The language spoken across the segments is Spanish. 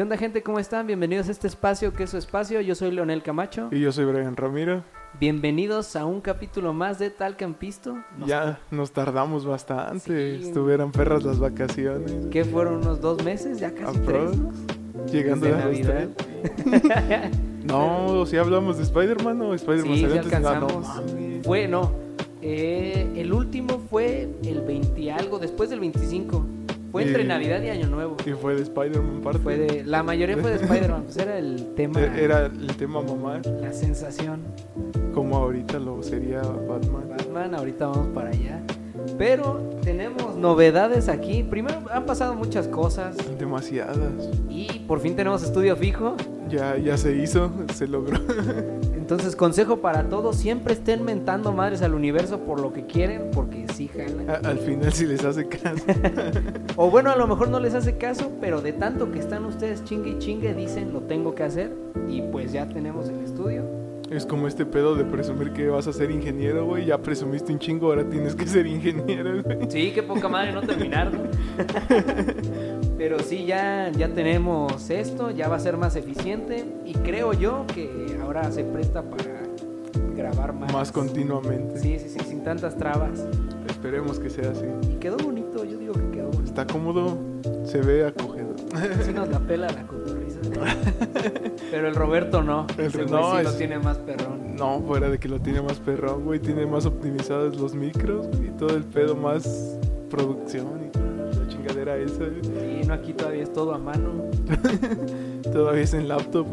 ¿Qué onda gente? ¿Cómo están? Bienvenidos a este espacio que es su espacio. Yo soy Leonel Camacho. Y yo soy Brian Ramiro. Bienvenidos a un capítulo más de Tal Campisto. Nos ya nos tardamos bastante. Estuvieran perras las vacaciones. ¿Qué fueron unos dos meses? Ya casi tres. Llegando a Navidad. no, si hablamos de Spider-Man o Spider-Man sí, alcanzamos. fue, no. Eh, el último fue el 20 algo, después del 25. Fue entre Navidad y Año Nuevo. Y fue de Spider-Man parte. Fue de, la mayoría fue de Spider-Man, pues era el tema. E-, era el tema mamá. La sensación. Como ahorita lo sería Batman. Batman, ahorita vamos para allá. Pero tenemos novedades aquí. Primero han pasado muchas cosas. Demasiadas. Y por fin tenemos estudio fijo. Ya, ya se hizo, se logró. Entonces, consejo para todos, siempre estén mentando madres al universo por lo que quieren, porque sí jalan. al final sí les hace caso. o bueno, a lo mejor no les hace caso, pero de tanto que están ustedes chingue y chingue, dicen lo tengo que hacer. Y pues ya tenemos el estudio. Es como este pedo de presumir que vas a ser ingeniero, güey. Ya presumiste un chingo, ahora tienes que ser ingeniero, güey. Sí, qué poca madre no terminar, Pero sí, ya, ya tenemos esto, ya va a ser más eficiente y creo yo que ahora se presta para grabar más. Más continuamente. Sí, sí, sí, sin tantas trabas. Esperemos que sea así. Y quedó bonito, yo digo que quedó bonito. Está cómodo, se ve acogedor. Sí nos la pela la cotorriza. Pero el Roberto no. El sí lo tiene más perrón. No, fuera de que lo tiene más perrón, güey. Tiene más optimizados los micros y todo el pedo más producción y chingadera esa. Y no, aquí todavía es todo a mano. todavía es en laptop.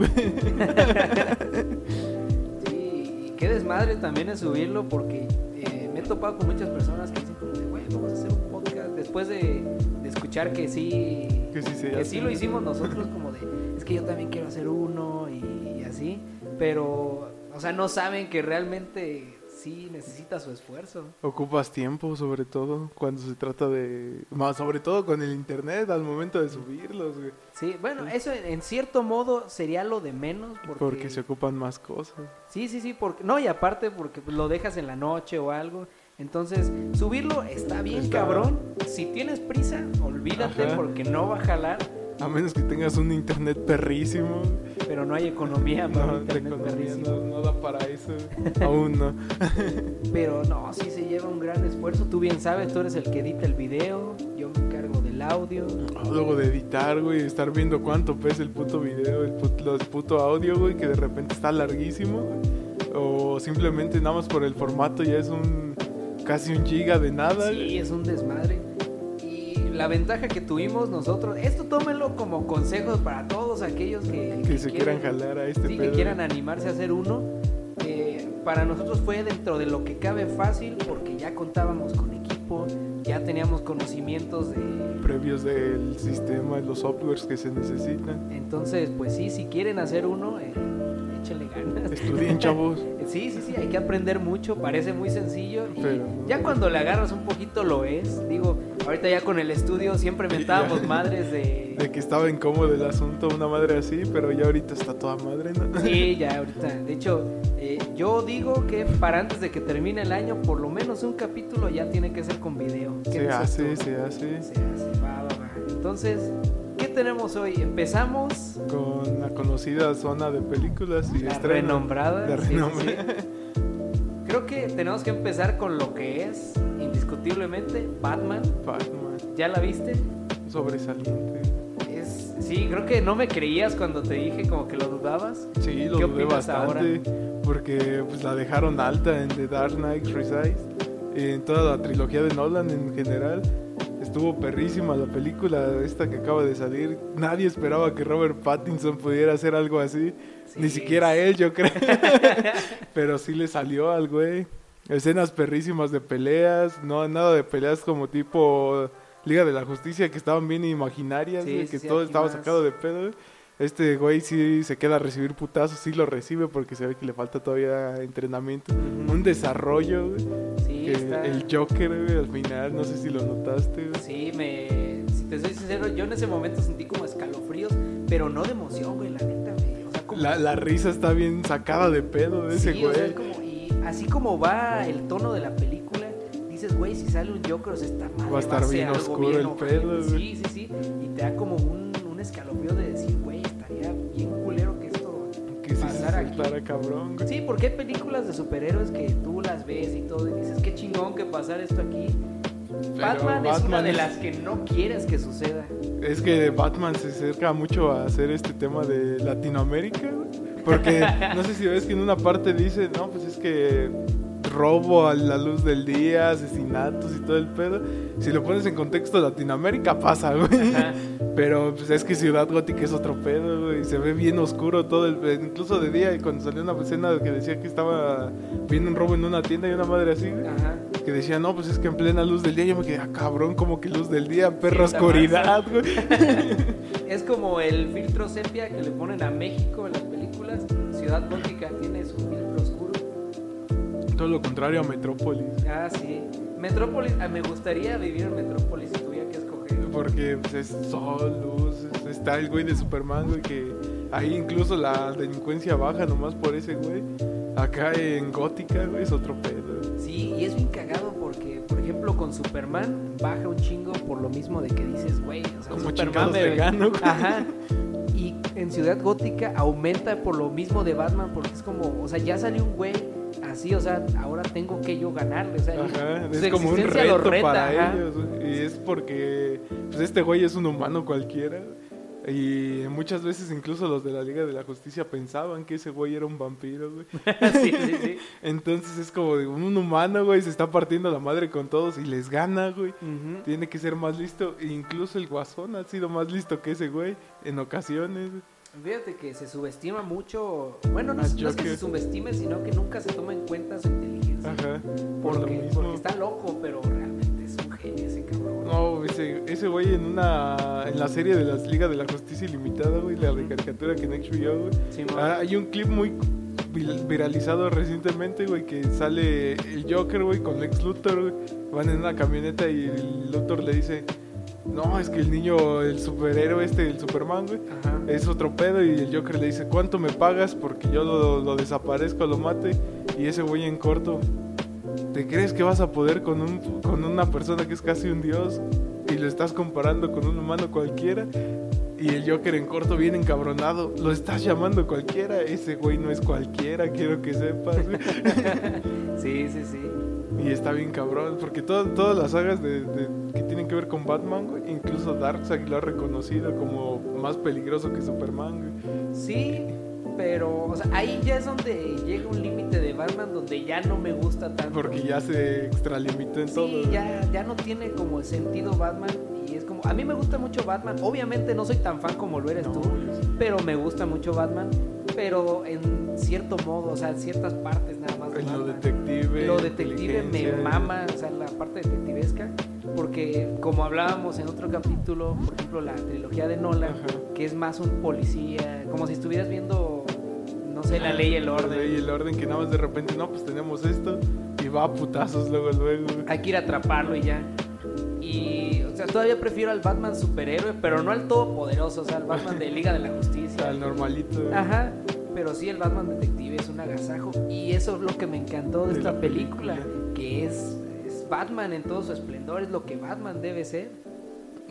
sí, y qué desmadre también es subirlo porque eh, me he topado con muchas personas que dicen como de, güey, vamos a hacer un podcast después de, escuchar que sí, que sí, que sí lo hicimos nosotros como de, es que yo también quiero hacer uno y así, pero, o sea, no saben que realmente sí necesita su esfuerzo. Ocupas tiempo, sobre todo, cuando se trata de... Más sobre todo con el internet, al momento de subirlos, Sí, bueno, eso en, cierto modo sería lo de menos. Porque... porque se ocupan más cosas. Sí, sí, sí, porque... No, y aparte porque lo dejas en la noche o algo. Entonces, subirlo está bien, cabrón. Si tienes prisa, olvídate porque no va a jalar a menos que tengas un internet perrísimo. Pero no hay economía para no, internet perrísimo. No, da para eso. Aún no. Pero no, sí se lleva un gran esfuerzo. Tú bien sabes, tú eres el que edita el video. Yo me encargo del audio. Luego de editar, güey. Estar viendo cuánto pesa el puto video, el puto, puto audio, güey. Que de repente está larguísimo. O simplemente nada más por el formato ya es un casi un giga de nada. Sí, es un desmadre la ventaja que tuvimos nosotros, esto tómenlo como consejos para todos aquellos que, que, se quieran, jalar a este sí, que quieran animarse a hacer uno. Eh, para nosotros fue dentro de lo que cabe fácil porque ya contábamos con equipo, ya teníamos conocimientos de previos del sistema, los softwares que se necesitan. Entonces, pues sí, si quieren hacer uno, eh, échenle ganas. Estudien, chavos. sí, sí, sí, hay que aprender mucho, parece muy sencillo. Y ya cuando le agarras un poquito lo es. Digo, ahorita ya con el estudio siempre mentábamos madres de... De que estaba incómodo el asunto, una madre así, pero ya ahorita está toda madre, ¿no? Sí, ya ahorita. De hecho, eh, yo digo que para antes de que termine el año, por lo menos un capítulo ya tiene que ser con video. Se hace, se hace. Se hace, va, va, va. Entonces, ¿Qué tenemos hoy? Empezamos con la conocida zona de películas y la renombrada. Creo que tenemos que empezar con lo que es indiscutiblemente Batman. Batman. ¿Ya la viste? Sobresaliente. Es, sí, creo que no me creías cuando te dije como que lo dudabas. Sí, lo dudé bastante porque pues la dejaron alta en The Dark Knight Rises, en toda la trilogía de Nolan en general estuvo perrísima la película esta que acaba de salir. Nadie esperaba que Robert Pattinson pudiera hacer algo así. Ni siquiera él, yo creo. Pero sí le salió al güey. Escenas perrísimas de peleas. No, nada de peleas como tipo Liga de la Justicia que estaban bien imaginarias, que todo estaba sacado de pedo. Este güey sí se queda a recibir putazos, sí lo recibe porque se ve que le falta todavía entrenamiento, un desarrollo, Sí, El Joker, al final, no sé si lo notaste, Sí, me. Si te soy sincero, yo en ese momento sentí como escalofríos, pero no de emoción, güey, la neta, la, risa está bien sacada de pedo de ese güey. y así como va el tono de la película, dices, güey, si sale un Joker, o sea, está mal. Va a estar va a bien oscuro bien el pelo. Sí, sí, sí. Y te da como un, un escalofrío de decir, güey, estaría bien culero que esto que pasara sí, aquí. cabrón. Sí, porque hay películas de superhéroes que tú las ves y todo, y dices, qué chingón que pasara esto aquí. Batman, Batman, es una de las que no quieres que suceda. Es que Batman se acerca mucho a hacer este tema de Latinoamérica. Porque no sé si ves que en una parte dice, no, pues es que robo a la luz del día, asesinatos y todo el pedo. Si lo pones en contexto Latinoamérica pasa, güey. Ajá. Pero pues es que Ciudad Gótica es otro pedo, güey. Se ve bien oscuro todo el incluso de día y cuando salió una escena que decía que estaba viendo un robo en una tienda y una madre así, güey, Ajá. que decía, "No, pues es que en plena luz del día." Yo me quedé, "Ah, cabrón, como que luz del día, perra oscuridad, güey." Es como el filtro sepia que le ponen a México en las películas. Ciudad Gótica tiene su filtro oscuro. Todo lo contrario a Metrópolis. Ah, sí. Metrópolis, ah, me gustaría vivir en Metrópolis si tuviera que escoger. Porque pues, es sol, luz, es- está el güey de Superman, güey, que ahí incluso la delincuencia baja nomás por ese güey. Acá en Gótica, güey, es otro pedo. Sí, y es bien cagado porque, por ejemplo, con Superman baja un chingo por lo mismo de que dices, güey, o sea, Como Superman me- le gano, güey. Ajá. En Ciudad Gótica aumenta por lo mismo de Batman porque es como, o sea, ya salió un güey así, o sea, ahora tengo que yo ganarle, o sea, Ajá, es como un reto reta, para ajá. ellos. Y es porque pues, este güey es un humano cualquiera. Y muchas veces incluso los de la Liga de la Justicia pensaban que ese güey era un vampiro, güey. sí, sí, sí. Entonces es como de un humano, güey, se está partiendo la madre con todos y les gana, güey. Tiene que ser más listo. E incluso el guasón ha sido más listo que ese güey en ocasiones. Fíjate que se subestima mucho, bueno, no, no es que se subestime, sino que nunca se toma en cuenta su inteligencia. Ajá. Por porque está loco, pero realmente es un genio ese cabrón. No, ese, ese güey en una en la serie de las Ligas de la Justicia Ilimitada, güey, la de caricatura que en HBO, güey. Ah, hay un clip muy viralizado recientemente, güey, que sale el Joker, güey, con Lex Luthor, güey. Van en una camioneta y el Luthor le dice, no, es que el niño, el superhéroe este, el Superman, güey, Ajá. es otro pedo y el Joker le dice, ¿cuánto me pagas? Porque yo lo, lo desaparezco, lo mate. Y ese güey en corto, ¿te crees que vas a poder con, un, con una persona que es casi un dios? Y lo estás comparando con un humano cualquiera. Y el Joker en corto bien encabronado, lo estás llamando cualquiera. Ese güey no es cualquiera, quiero que sepas. güey". Sí, sí, sí. y está bien cabrón, porque todo- todas las sagas de, de- que tienen que ver con Batman, güey, incluso Darkseid lo ha reconocido como más peligroso que Superman. güey. Sí, pero o sea, ahí ya es donde llega un límite de Batman donde ya no me gusta tanto. Porque ya se extralimitó en todo. Sí, ya, ya no tiene como sentido Batman y es como, a mí me gusta mucho Batman, obviamente no soy tan fan como lo eres No, tú, pero me gusta mucho Batman, pero en cierto modo, o sea, en ciertas partes nada más. de En lo detective. Lo detective me mama, o sea, la parte detectivesca, porque como hablábamos en otro capítulo, por ejemplo, la trilogía de Nolan, Ajá. que es más un policía, como si estuvieras viendo, no sé, la ley y el La orden. ley y el orden que nada más de repente, no, pues tenemos esto. Y va a putazos luego, luego. Hay que ir a atraparlo y ya. Y, o sea, todavía prefiero al Batman superhéroe, pero no al todopoderoso, o sea, al Batman de Liga de la Justicia. Al normalito. güey. Ajá, pero sí el Batman detective es un agasajo y eso es lo que me encantó de, De esta la película, película. que es, es Batman en todo su esplendor, es lo que Batman debe ser.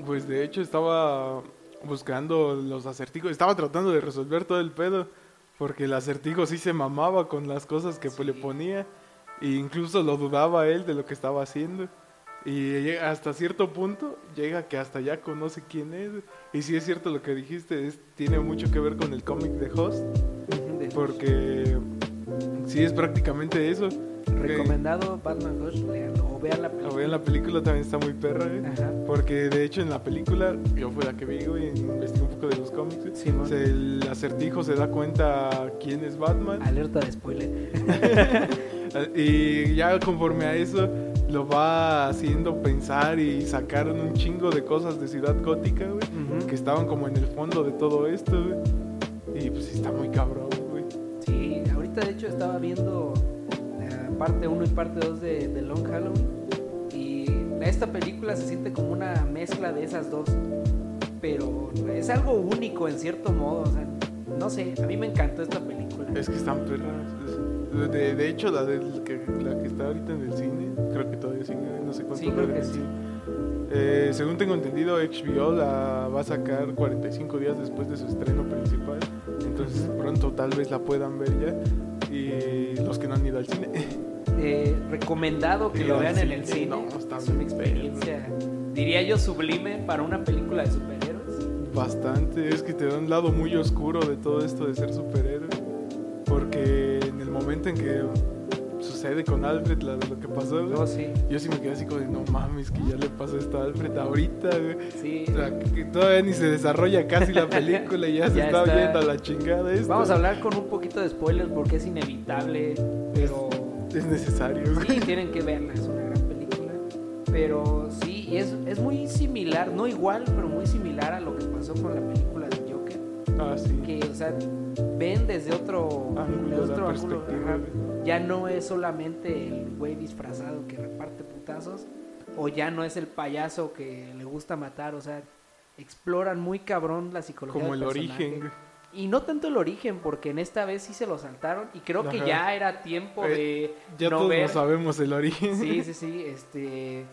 Pues de hecho estaba buscando los acertijos. Estaba tratando de resolver todo el pedo. Porque el acertijo sí se mamaba con las cosas que pues, le Sí. ponía. E incluso lo dudaba él de lo que estaba haciendo. Y hasta cierto punto llega que hasta ya conoce quién es. Y sí es cierto lo que dijiste, es, tiene mucho que ver con el cómic de Host. Porque sí es prácticamente eso. Recomendado Batman leanlo, o vean la La película. voy en la película también está muy perra, güey. Ajá. Porque de hecho en la película, yo fue la que vi, güey, investigué un poco de los cómics. güey. Simón. Se- el acertijo se da cuenta quién es Batman. Alerta de spoiler. Y ya conforme a eso, lo va haciendo pensar y sacaron un chingo de cosas de Ciudad Gótica, güey. Que estaban como en el fondo de todo esto, güey. Y pues sí está muy cabrón, güey. Sí, ahorita de hecho estaba viendo parte 1 y parte 2 de, de Long Halloween y esta película se siente como una mezcla de esas dos, pero es algo único en cierto modo, o sea, no sé, a mí me encantó esta película. Es que están perras. De, de hecho, la, del que, la que está ahorita en el cine, creo que todavía sigue, no sé cuánto Sí, creo que sí. Eh, según tengo entendido, HBO la va a sacar 45 días después de su estreno principal. Entonces pronto tal vez la puedan ver ya. Y los que no han ido al cine. Eh, recomendado que lo vean en el cine, no, está es una bien experiencia, diría yo, sublime para una película de superhéroes. Bastante, es que te da un lado muy oscuro de todo esto de ser superhéroe. Porque en el momento en que sucede con Alfred la- lo que pasó, güey, No, sí, yo sí me quedé así como de no mames, que ya le pasó esto a Alfred ahorita, güey. sí. O sea, que todavía ni se desarrolla casi la película y ya, se Ya está, está. viendo a la chingada esto. Vamos a hablar con un poquito de spoilers porque es inevitable, pero Es necesario, güey. sí, tienen que verla, es una gran película. Pero sí, es, es muy similar, no igual, pero muy similar a lo que pasó con la película. Ah, sí. Que, o sea, ven desde otro Ángulo, desde la otro ángulo. Ya no es solamente el güey disfrazado que reparte putazos, o ya no es el payaso que le gusta matar, o sea, exploran muy cabrón la psicología Como del el personaje. origen. Y no tanto el origen, porque en esta vez sí se lo saltaron y creo que Ajá. ya era tiempo Eh, de Ya no todos ver. lo sabemos el origen. Sí, sí, sí, este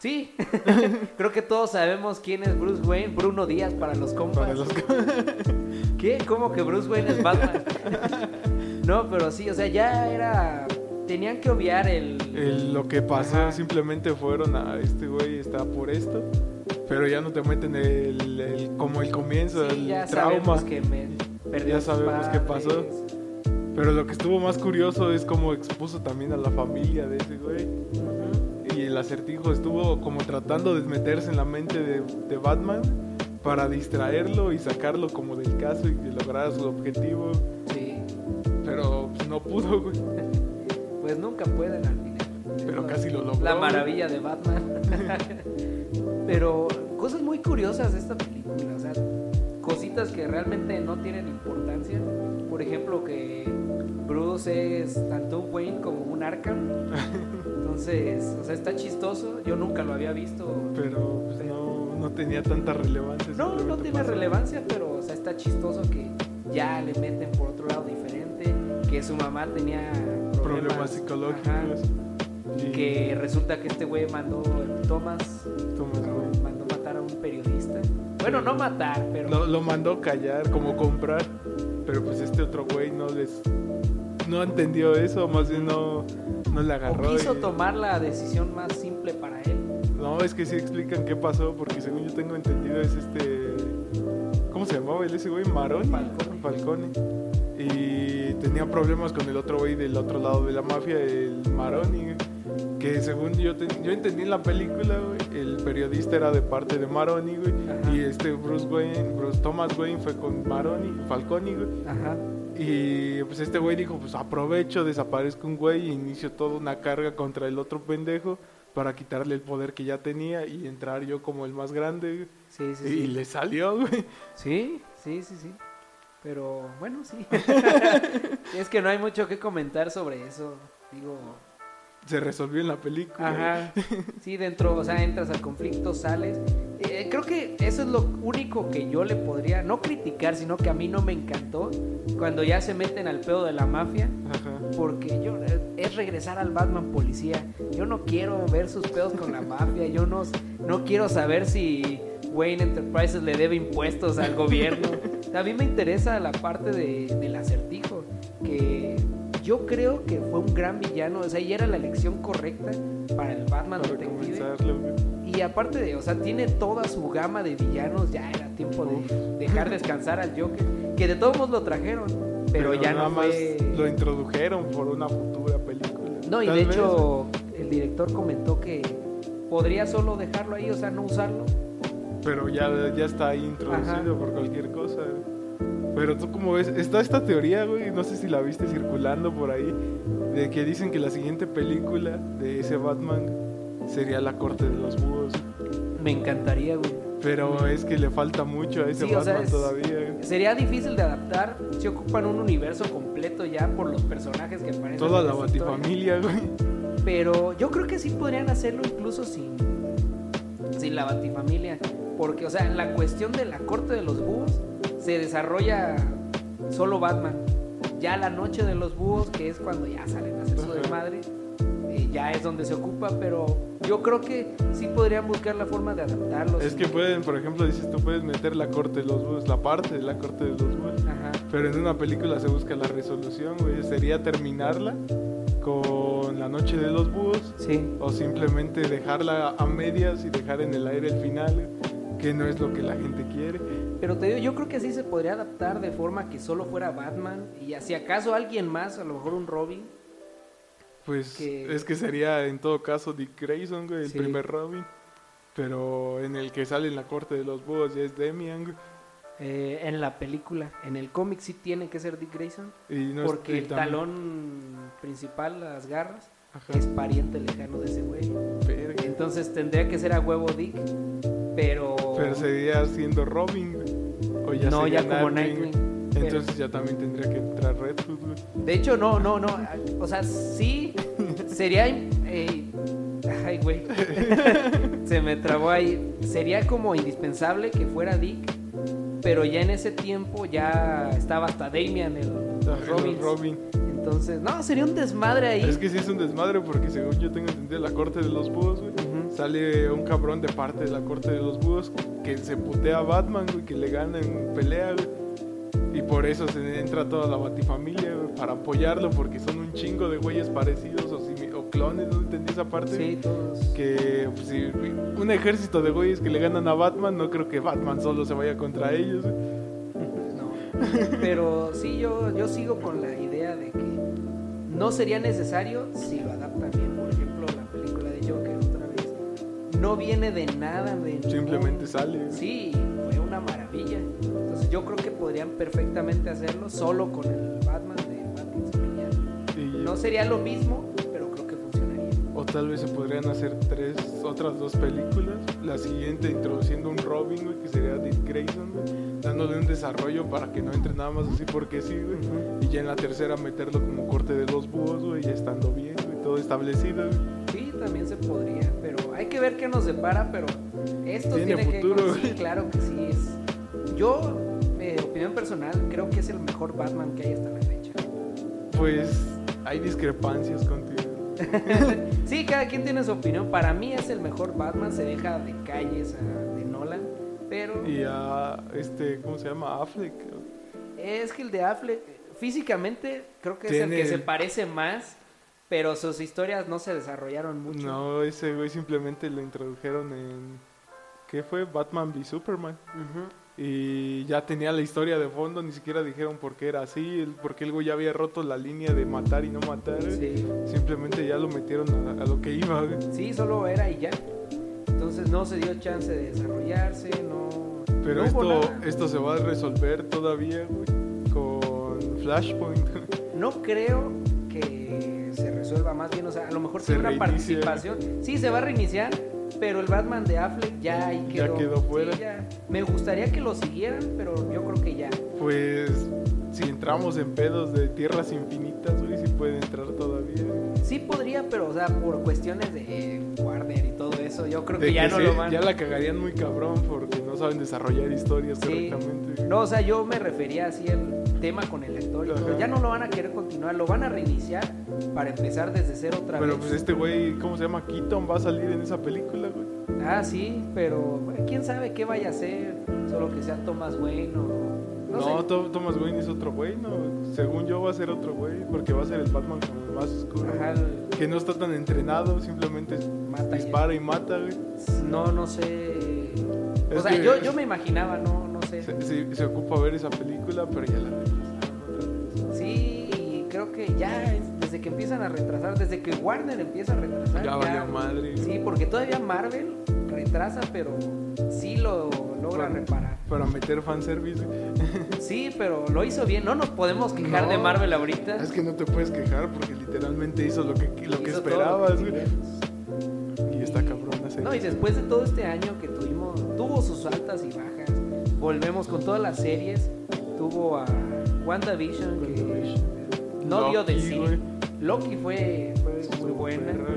Sí. creo que todos sabemos quién es Bruce Wayne, Bruno Díaz para los compas. Para los ¿Qué? ¿Cómo que Bruce Wayne es Batman? no, pero sí, o sea, ya era tenían que obviar el, El- lo que pasó Ajá. simplemente fueron a este güey está por esto, pero ya no te meten el, el- como el comienzo, Sí, el ya trauma. sabemos que me perdió Ya sabemos qué pasó. Pero lo que estuvo más curioso es cómo expuso también a la familia de ese güey. Y el acertijo estuvo como tratando de meterse en la mente de, de Batman para distraerlo y sacarlo como del caso y que lograra su objetivo. Sí. Pero pues, no pudo, güey. Pues nunca pueden al final. Pero casi lo logró. La güey. maravilla de Batman. Pero cosas muy curiosas de esta película, o sea, cositas que realmente no tienen importancia. Por ejemplo, que Bruce es tanto un Wayne como un Arkham. Entonces, o sea, está chistoso. Yo nunca lo había visto. Pero pues, no, no tenía tanta relevancia. No, no tiene relevancia, pero o sea, está chistoso que ya le meten por otro lado diferente, que su mamá tenía problemas, Problemas psicológicos. ajá, Y que resulta que este güey mandó Thomas Thomas Wayne. mandó matar a un periodista. Bueno, no matar, pero Lo, lo mandó callar, como comprar. Pero pues este otro güey no les. No entendió eso, más bien no, no le o agarró. quiso y- tomar la decisión más simple para él. No, es que sí explican qué pasó, porque según yo tengo entendido es este... ¿Cómo se llamaba el ese güey? Maroni. Falcone. Falcone. Y tenía problemas con el otro güey del otro lado de la mafia, el Maroni. güey. Que según yo, ten- yo entendí en la película, güey, el periodista era de parte de Maroni, güey. Ajá. Y este Bruce Wayne, Bruce Thomas Wayne fue con Maroni, Falcone, güey. Ajá. Y pues este güey dijo, pues aprovecho, desaparezco un güey y inicio toda una carga contra el otro pendejo para quitarle el poder que ya tenía y entrar yo como el más grande. Sí, sí, Y sí. le salió, güey. Sí, sí, sí, sí. Pero bueno, sí. es que no hay mucho que comentar sobre eso. Digo, Se resolvió en la película. Ajá. Sí, dentro, o sea, entras al conflicto, sales. Eh, creo que eso es lo único que yo le podría, no criticar, sino que a mí no me encantó cuando ya se meten al pedo de la mafia. Ajá. Porque yo eh, es regresar al Batman policía. Yo no quiero ver sus pedos con la mafia. Yo no, no quiero saber si Wayne Enterprises le debe impuestos al gobierno. A mí me interesa la parte de, del acertijo. Que yo creo que fue un gran villano. O sea, y era la elección correcta para el Batman Para detective. Y aparte de, o sea, tiene toda su gama de villanos. Ya era tiempo de dejar descansar al Joker. Que de todos modos lo trajeron. Pero, ya nada no más fue... lo introdujeron por una futura película. No, y de vez, hecho el director comentó que podría solo dejarlo ahí, o sea, no usarlo. Pero ya, ya está ahí introducido Ajá. por cualquier cosa. Pero tú como ves, está esta teoría, güey, no sé si la viste circulando por ahí, de que dicen que la siguiente película de ese Batman sería La Corte de los Búhos. Me encantaría, güey. Pero es que le falta mucho a ese Sí, o sea, Batman es- todavía. güey. Sería difícil de adaptar si ocupan un universo completo ya por los personajes que aparecen. Toda la batifamilia, güey. Pero yo creo que sí podrían hacerlo incluso sin, sin la batifamilia. Porque, o sea, en la cuestión de la corte de los búhos se desarrolla solo Batman. Ya la noche de los búhos, que es cuando ya salen a hacer su desmadre, eh, ya es donde se ocupa, pero yo creo que sí podrían buscar la forma de adaptarlo. Es que pueden, por ejemplo, dices tú puedes meter la corte de los búhos, la parte de la corte de los búhos. Ajá. Pero en una película se busca la resolución, güey. Sería terminarla con la noche de los búhos Sí. o simplemente dejarla a medias y dejar en el aire el final, que no es lo que la gente quiere. Pero te digo, yo creo que así se podría adaptar de forma que solo fuera Batman y si acaso alguien más, a lo mejor un Robin. Pues Que- es que sería en todo caso Dick Grayson, güey, el Sí. primer Robin. Pero en el que sale en la corte de los búhos ya es Demian, güey. eh, en la película, en el cómic sí tiene que ser Dick Grayson, Y no es- porque el talón principal, las garras, Ajá, es pariente lejano de ese güey. verga. Entonces tendría que ser a huevo Dick, pero... Pero sería siendo Robin, güey. O ya no, ya como Nightwing, pero- Entonces ya también tendría que entrar Red Hood, güey. De hecho, no, no, no. O sea, sí sería. eh, ay, güey. Se me trabó ahí. Sería como indispensable que fuera Dick. Pero ya en ese tiempo ya estaba hasta Damian, el Ajá, los Robins. Robin. Entonces, no, sería un desmadre ahí. Es que sí es un desmadre porque según yo tengo entendido la corte de los búhos, güey. Sale un cabrón de parte de la corte de los búhos que se putea a Batman, güey, que le gana en pelea, güey. Y por eso se entra toda la batifamilia, güey, para apoyarlo, porque son un chingo de güeyes parecidos o, clones, ¿no entendí esa parte? Sí, todos. Que pues, si un ejército de güeyes que le ganan a Batman, no creo que Batman solo se vaya contra ellos. güey. No. Pero sí, yo, yo sigo con la idea de que no sería necesario si lo adaptan bien. No viene de nada. De Simplemente sale. Sí, fue una maravilla. Entonces yo creo que podrían perfectamente hacerlo solo con el Batman de ya. Y- No sería lo mismo, pero creo que funcionaría. O tal vez se podrían hacer tres, otras dos películas. La siguiente introduciendo un Robin, güey, que sería Dick Grayson, güey, dándole un desarrollo para que no entre nada más así porque sí, güey. Y ya en la tercera meterlo como corte de los búhos, güey, ya estando bien, güey, todo establecido, güey. Sí, también se podría, pero hay que ver qué nos depara, pero esto Tiene tiene, futuro, que... Sí, claro que sí es. Yo, eh, opinión personal, creo que es el mejor Batman que hay hasta la fecha. Pues hay discrepancias contigo. sí, cada quien tiene su opinión. Para mí es el mejor Batman, se deja de calles a- de Nolan, pero Y a este, ¿cómo se llama? Affleck. es que el de Affleck, físicamente, creo que es el que se parece más, pero sus historias no se desarrollaron mucho. No, ese güey simplemente lo introdujeron en. ¿Qué fue? Batman v Superman. Ujú. Y ya tenía la historia de fondo, ni siquiera dijeron por qué era así, porque el güey ya había roto la línea de matar y no matar. Sí. Simplemente ya lo metieron a, a lo que iba. güey. Sí, solo era y ya. Entonces no se dio chance de desarrollarse, no. Pero no esto, esto se va a resolver todavía, güey, con Flashpoint. No creo que resuelva más bien, o sea, a lo mejor tiene una reinicia. participación. Sí, se va a reiniciar, pero el Batman de Affleck ya ahí Ya quedó. quedó fuera. Sí, ya. Me gustaría que lo siguieran, pero yo creo que ya. Pues si entramos en pedos de tierras infinitas, güey, sí puede entrar todavía. Sí podría, pero o sea, por cuestiones de eh, Warner eso, yo creo que ya que no sí, lo van. ya la cagarían muy cabrón porque no saben desarrollar historias Sí. correctamente. No, o sea, yo me refería así al tema con el actor y todo. Ya no lo van a querer continuar, lo van a reiniciar para empezar desde cero otra Pero vez. pues este güey, ¿cómo se llama? Keaton va a salir en esa película, güey. Ah, sí, pero bueno, quién sabe qué vaya a hacer, solo que sea Thomas Wayne o no, No, sé. Thomas Wayne es otro güey, no. Según yo va a ser otro güey, porque va a ser el Batman como más oscuro. Ajá, el- Que no está tan entrenado, simplemente Mata y- dispara y mata, güey. no, no sé. O sea, que- yo, yo me imaginaba, no, no sé. Se, se- se ocupa ver esa película, pero ya la retrasaron. Sí, y creo que ya es- desde que empiezan a retrasar, desde que Warner empieza a retrasar. Ya valió madre. Sí, porque todavía Marvel retrasa, pero sí lo logra Para- reparar. Para meter fanservice. Sí, pero lo hizo bien. No nos podemos quejar No, de Marvel ahorita. Es que no te puedes quejar porque literalmente hizo lo que, lo que Hizo esperabas, que güey. Y está cabrón hacer No, y después de todo este año que tuvimos, tuvo sus altas y bajas. Volvemos con todas las series. Tuvo a WandaVision, que WandaVision. no dio de sí. Loki fue, fue muy buena. perra.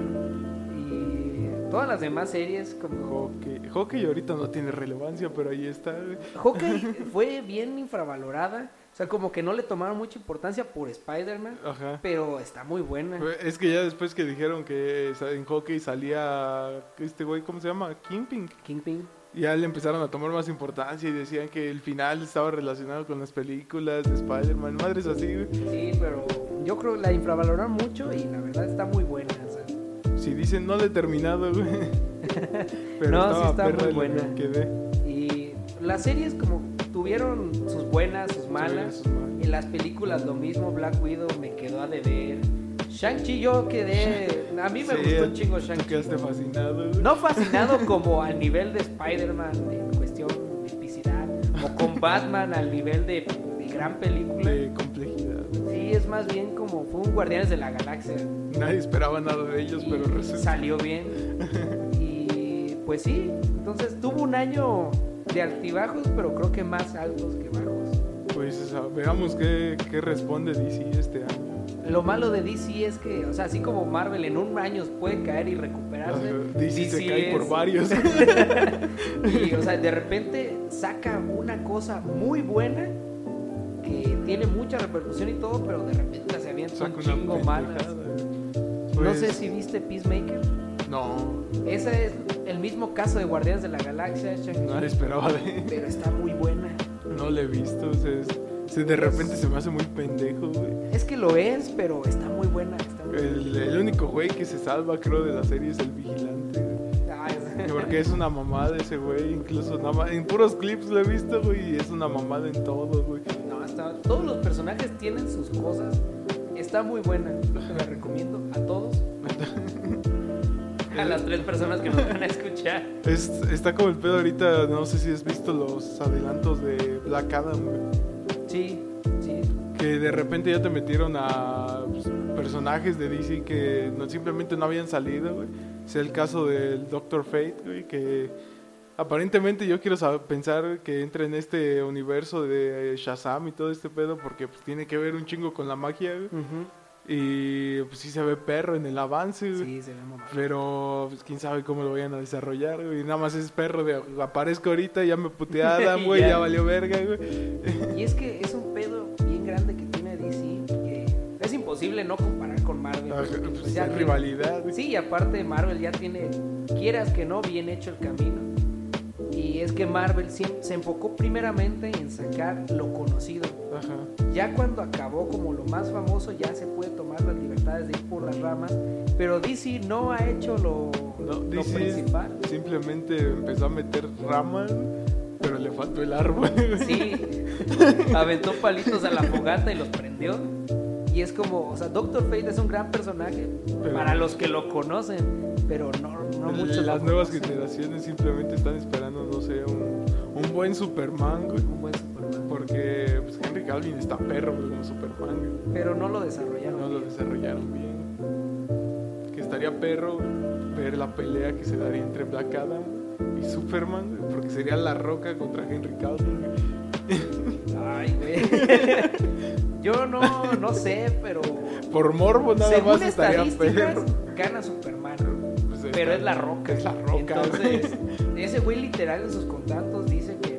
Todas las demás series, como Hockey. Hockey ahorita no tiene relevancia, pero ahí está. Hawkeye fue bien infravalorada. O sea, como que no le tomaron mucha importancia por Spider-Man, Ajá. pero está muy buena. Es que ya después que dijeron que en hockey salía este güey, ¿cómo se llama? Kingpin. Kingpin. Ya le empezaron a tomar más importancia y decían que el final estaba relacionado con las películas de Spider-Man. Madres así, güey. Sí, pero yo creo que la infravaloraron mucho y la verdad está muy buena. Si dicen no le he terminado, güey. Pero No, sí está muy y buena. quedé. y las series como tuvieron sus buenas, sus malas. Sí, sus malas. En las películas lo mismo, Black Widow me quedó a deber. Shang-Chi yo quedé... A mí me Sí, gustó un chingo Shang-Chi. quedaste fascinado, güey. No fascinado como al nivel de Spider-Man en cuestión de epicidad. O con Batman al nivel de, de gran película. De complejidad. Es más bien como fue un Guardianes de la Galaxia. Nadie esperaba nada de ellos, y pero resulta. salió bien. Y pues sí, entonces tuvo un año de altibajos, pero creo que más altos que bajos. Pues o sea, veamos qué, qué responde DC este año. Lo malo de DC es que, o sea, así como Marvel en un año puede caer y recuperarse, Ajá, DC, se cae es- por varios. y, o sea, de repente saca una cosa muy buena que tiene mucha repercusión y todo, pero de repente se avienta un chingo malas. pendejada. no Pues, sé si viste Peacemaker. No, Ese es el mismo caso de Guardianes de la Galaxia, Shang-Chi, nadie esperaba de. pero está muy buena. No le he visto. o sea, es- se- de repente se me hace muy pendejo, güey. Es que lo es, pero está muy buena. Está muy El, el único güey que se salva, creo, de la serie es el vigilante. Ah, es- Porque es una mamada ese güey. Incluso nada más- en puros clips lo he visto, güey. Y es una mamada en todo, güey. Está, todos los personajes tienen sus cosas. Está muy buena. La recomiendo a todos. A las tres personas que nos van a escuchar. Es- está como el pedo ahorita. No sé si has visto los adelantos de Black Adam. Sí, sí. Que de repente ya te metieron a pues, personajes de DC que no, simplemente no habían salido, güey. Sea el caso del Doctor Fate, güey, que aparentemente yo quiero saber- pensar que entra en este universo de Shazam y todo este pedo porque pues tiene que ver un chingo con la magia, güey. Y pues sí se ve perro en el avance, güey. Sí, se ve mamá. Pero pues quién sabe cómo lo vayan a desarrollar, güey. Nada más es perro de aparezco ahorita, ya me puteé a Adam, güey, Ya. ya valió verga, güey. Y es que es un pedo bien grande que tiene DC que es imposible no comparar con Marvel. Porque, pues, pues, ya es tiene- rivalidad, güey. Sí, y aparte Marvel ya tiene, quieras que no, bien hecho el camino. Y es que Marvel se enfocó primeramente en sacar lo conocido. Ajá. Ya cuando acabó como lo más famoso, ya se puede tomar las libertades de ir por las ramas. Pero DC no ha hecho lo, No, lo DC principal. simplemente empezó a meter ramas, pero le faltó el árbol. Sí, aventó palitos a la fogata y los prendió. Y es como, o sea, Doctor Fate es un gran personaje Pero- para los que lo conocen, pero no, no muchos Las nuevas conocen. generaciones simplemente están esperando, no sé, un, un buen Superman, güey. Un buen Superman. Porque pues, Henry Calvin está perro, güey, como Superman, güey. Pero no lo desarrollaron. No lo desarrollaron bien. Que estaría perro ver la pelea que se daría entre Black Adam y Superman, güey, porque sería La Roca contra Henry güey. Ay, güey. Yo no, no sé, pero Por morbo nada según más estaría perro. gana Superman. Pues, Pero es la roca. Es la roca, Entonces, ese güey literal en sus contratos dice que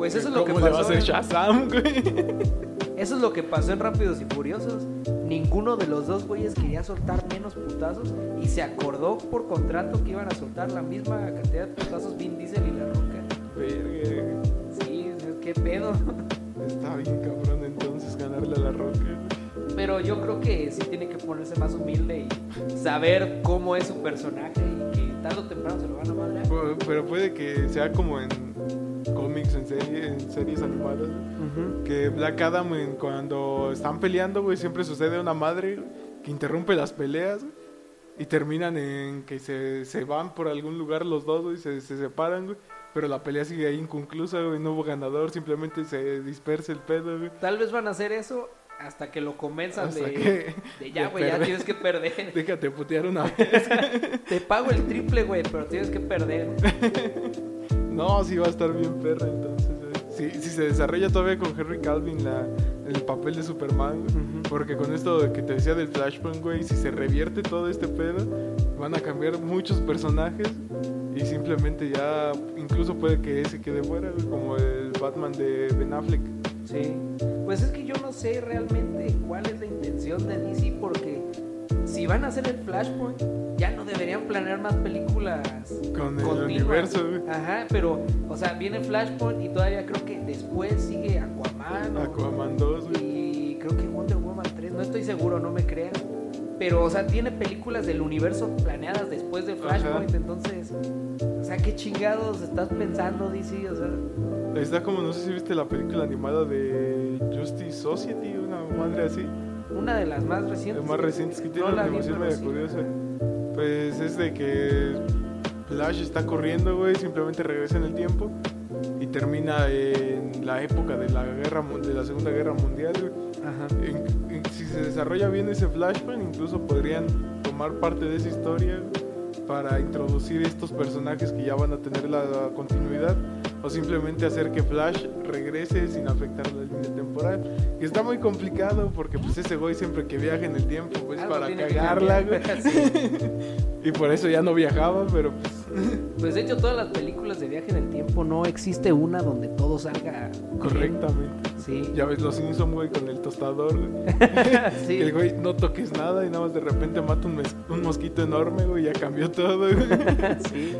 Pues eso es lo que ¿Cómo le va a pasó hacer en- Shazam, güey? eso es lo que pasó en Rápidos y Furiosos. Ninguno de los dos güeyes quería soltar menos putazos y se acordó por contrato que iban a soltar la misma cantidad de putazos Vin Diesel y La Roca. Verga, Sí, qué pedo. está bien cabrón entonces ganarle a La Roca. Pero yo creo que sí tiene que ponerse más humilde y saber cómo es su personaje y que tarde o temprano se lo van a madrear. Pero puede que sea como en cómics, en, serie, en series animadas, güey. Que Black Adam, en- cuando están peleando, güey, siempre sucede una madre güey, que interrumpe las peleas güey, y terminan en que se, se van por algún lugar los dos y se, se separan, güey. Pero la pelea sigue ahí inconclusa, güey, no hubo ganador, simplemente se dispersa el pedo, güey. Tal vez van a hacer eso hasta que lo convenzan de, que- de ya, güey, ya tienes que perder. Déjate putear una vez. Te pago el triple, güey, pero tienes que perder. No, sí va a estar bien perra entonces. Si, si se desarrolla todavía con Henry Calvin la, el papel de Superman, porque con esto que te decía del Flashpoint, güey, si se revierte todo este pedo, van a cambiar muchos personajes Y simplemente ya, incluso puede que ese quede fuera, güey, como el Batman de Ben Affleck. Sí. Pues es que yo no sé realmente cuál es la intención de DC porque si van a hacer el Flashpoint, ya no deberían planear más películas Con el continuas. universo, güey. Ajá, pero, o sea, viene Flashpoint y todavía creo que después sigue Aquaman. o- Aquaman 2, güey. y creo que Wonder Woman 3, no estoy seguro, no me crean. Pero, o sea, tiene películas del universo planeadas después de Flashpoint, Ajá. entonces, o sea, ¿qué chingados estás pensando, DC? O sea, Está como, no sé si viste la película animada de Justice Society, una madre así. Una de las más recientes. Las más recientes que tiene No una animación medio curiosa. Pues es de que Flash está corriendo, güey, simplemente regresa en el tiempo y termina en la época de la guerra de la Segunda Guerra Mundial, güey. Ajá. En- en- si se desarrolla bien ese Flashpoint, incluso podrían tomar parte de esa historia güey, para introducir estos personajes que ya van a tener la, continuidad o simplemente hacer que Flash regrese sin afectar la línea temporal. Que está muy complicado porque pues ese güey siempre que viaja en el tiempo pues Algo para cagarla, güey. Sí. Y por eso ya no viajaba, pero pues Pues de hecho, todas las películas de viaje en el tiempo no existe una donde todo salga correctamente. Sí. Ya ves los Simpson, güey, con el tostador, güey. sí. El güey no toques nada y nada más de repente mata un, un mosquito enorme, güey, y ya cambió todo, güey. sí.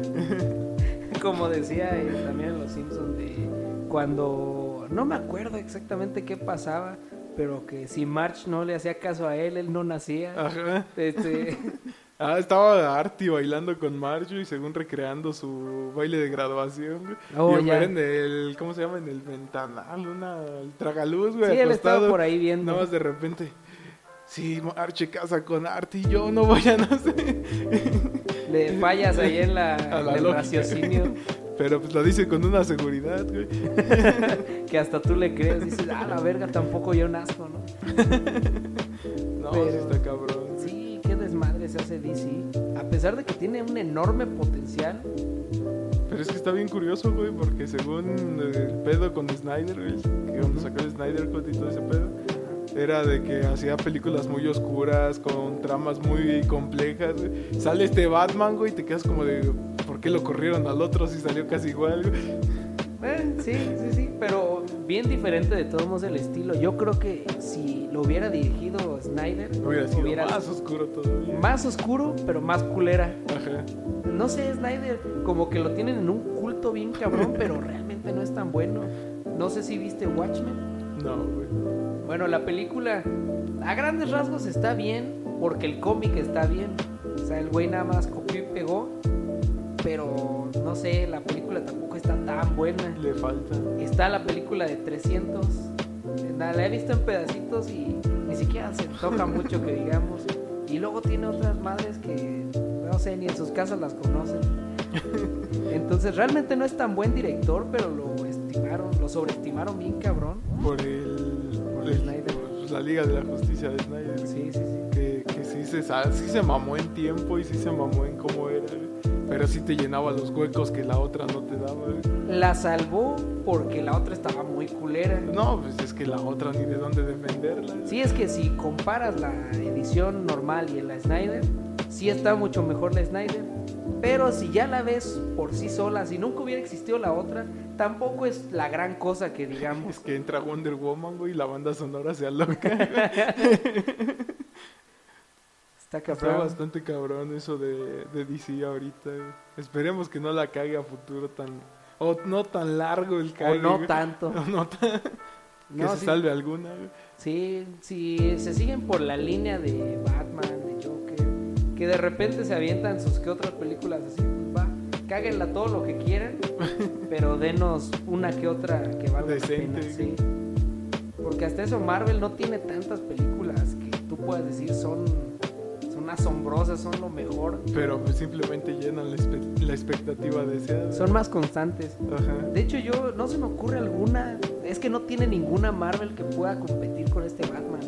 Como decía eh, también Los Simpsons, de cuando no me acuerdo exactamente qué pasaba, pero que si March no le hacía caso a él, él no nacía. Ajá. Este, Ah, estaba Artie bailando con Marjo y según recreando su baile de graduación, güey. Oh, y ya. En el, ¿cómo se llama? En el ventanal, una, el tragaluz, güey, sí, él estaba por ahí viendo. Nada más de repente, sí, Marche casa con Artie y yo no voy a nacer. Le fallas ahí en, la, A la en el raciocinio Pero pues lo dice con una seguridad, güey. que hasta tú le crees. Dices, ah, la verga, tampoco yo nazco, ¿no? No, Pero- sí está cabrón. Hace DC. A pesar de que tiene un enorme potencial, Pero es que está bien curioso, güey, porque según el pedo con Snyder, güey, que cuando sacó el Snyder Cut y todo ese pedo, era de que hacía películas muy oscuras, con tramas muy complejas, güey. Sale este Batman, güey, y te quedas como de, ¿por qué lo corrieron al otro si salió casi igual, güey? Eh, sí, sí, sí, pero bien diferente de todos modos el estilo. Yo creo que si lo hubiera dirigido Snyder, Hubiera sido hubiera más oscuro todavía. más oscuro, pero más culera. Ajá. No sé, Snyder, como que lo tienen en un culto bien cabrón, pero realmente no es tan bueno. No sé si viste Watchmen. No, güey. Bueno, la película a grandes rasgos está bien, porque el cómic está bien. O sea, el güey nada más copió y pegó, pero no sé, la película tan buena. Le falta. Está la película de 300. eh, nada, La he visto en pedacitos y ni siquiera se toca mucho que digamos. Y luego tiene otras madres que no sé, ni en sus casas las conocen. Entonces realmente no es tan buen director, pero lo estimaron, lo sobreestimaron bien cabrón. Por el... Por el Snyder. la Liga de la Justicia de Snyder. Sí, sí, sí. que, que sí, se, sí se mamó en tiempo y sí se mamó en cómo era. Pero sí te llenaba los huecos que la otra no te daba. güey. La salvó porque la otra estaba muy culera. No, pues es que la otra ni de dónde defenderla. Sí, es que si comparas la edición normal y la Snyder, sí está mucho mejor la Snyder. Pero si ya la ves por sí sola, si nunca hubiera existido la otra, tampoco es la gran cosa que digamos. Es que entra Wonder Woman, güey, y la banda sonora se aloca. Está Está cabrón. bastante cabrón eso de, de DC ahorita. güey. Esperemos que no la cague a futuro tan... O no tan largo el O cague. no güey. tanto. O no tan- que se sí, salve alguna. güey. sí, si se siguen por la línea de Batman, de Joker, que de repente se avientan sus que otras películas así, pues va, cáguenla todo lo que quieran, pero denos una que otra que valga Decente. la pena, sí. Porque hasta eso Marvel no tiene tantas películas que tú puedas decir son, son asombrosas, son lo mejor. Pero pues simplemente llenan la, la expectativa deseada. Son más constantes. Ajá. De hecho, yo no se me ocurre alguna. Es que no tiene ninguna Marvel que pueda competir con este Batman.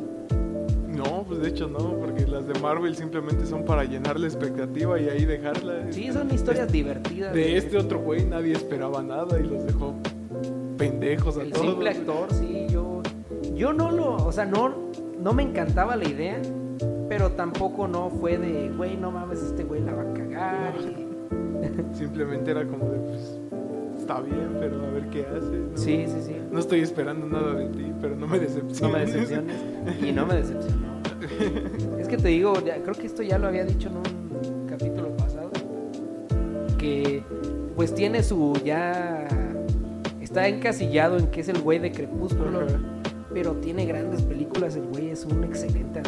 No, pues de hecho no, porque las de Marvel simplemente son para llenar la expectativa y ahí dejarla. Sí, son historias divertidas. De este otro güey nadie esperaba nada y los dejó pendejos a El todos. simple actor, sí, yo. Yo no lo. O sea, no, no me encantaba la idea, pero tampoco no fue de, güey, no mames, este güey la va a cagar. y- Simplemente era como de, pues, está bien, pero a ver qué hace. ¿no? Sí, sí, sí. No estoy esperando nada de ti, pero no me decepciones. No me decepciones. Y no me decepcionó. Es que te digo, creo que esto ya lo había dicho en un capítulo pasado. Que pues tiene su ya. Está encasillado en que es el güey de Crepúsculo. Ajá. Pero tiene grandes películas. El güey es un excelente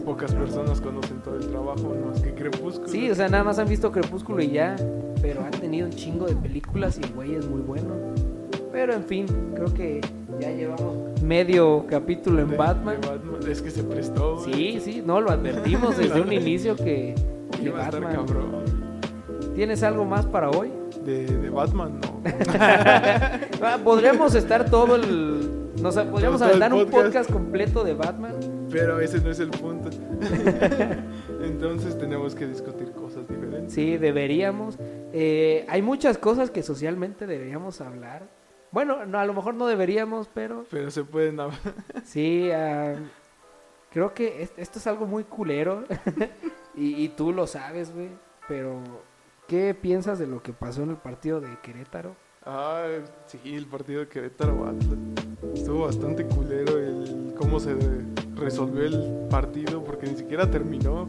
pocas personas conocen todo el trabajo, más que Crepúsculo. Sí, o sea, nada más han visto Crepúsculo y ya. Pero han tenido un chingo de películas y el güey es muy bueno. Pero en fin, creo que ya llevamos medio capítulo en De- Batman. de Batman. Es que se prestó. güey. Sí, sí, no, lo advertimos desde un inicio que, que Iba a estar Batman. cabrón. ¿Tienes algo más para hoy? De, de Batman, no. Ah, Podríamos estar todo el. No sé, podríamos aventar un podcast. completo de Batman. Pero ese no es el punto. Entonces tenemos que discutir cosas diferentes. Sí, deberíamos. Eh, hay muchas cosas que socialmente deberíamos hablar. Bueno, no, a lo mejor no deberíamos, pero Pero se pueden hablar. sí. ah, creo que es- esto es algo muy culero. y, y tú lo sabes, güey. Pero, ¿qué piensas de lo que pasó en el partido de Querétaro? Ah, sí, el partido de Querétaro Atlas. Estuvo bastante culero el cómo se resolvió el partido porque ni siquiera terminó.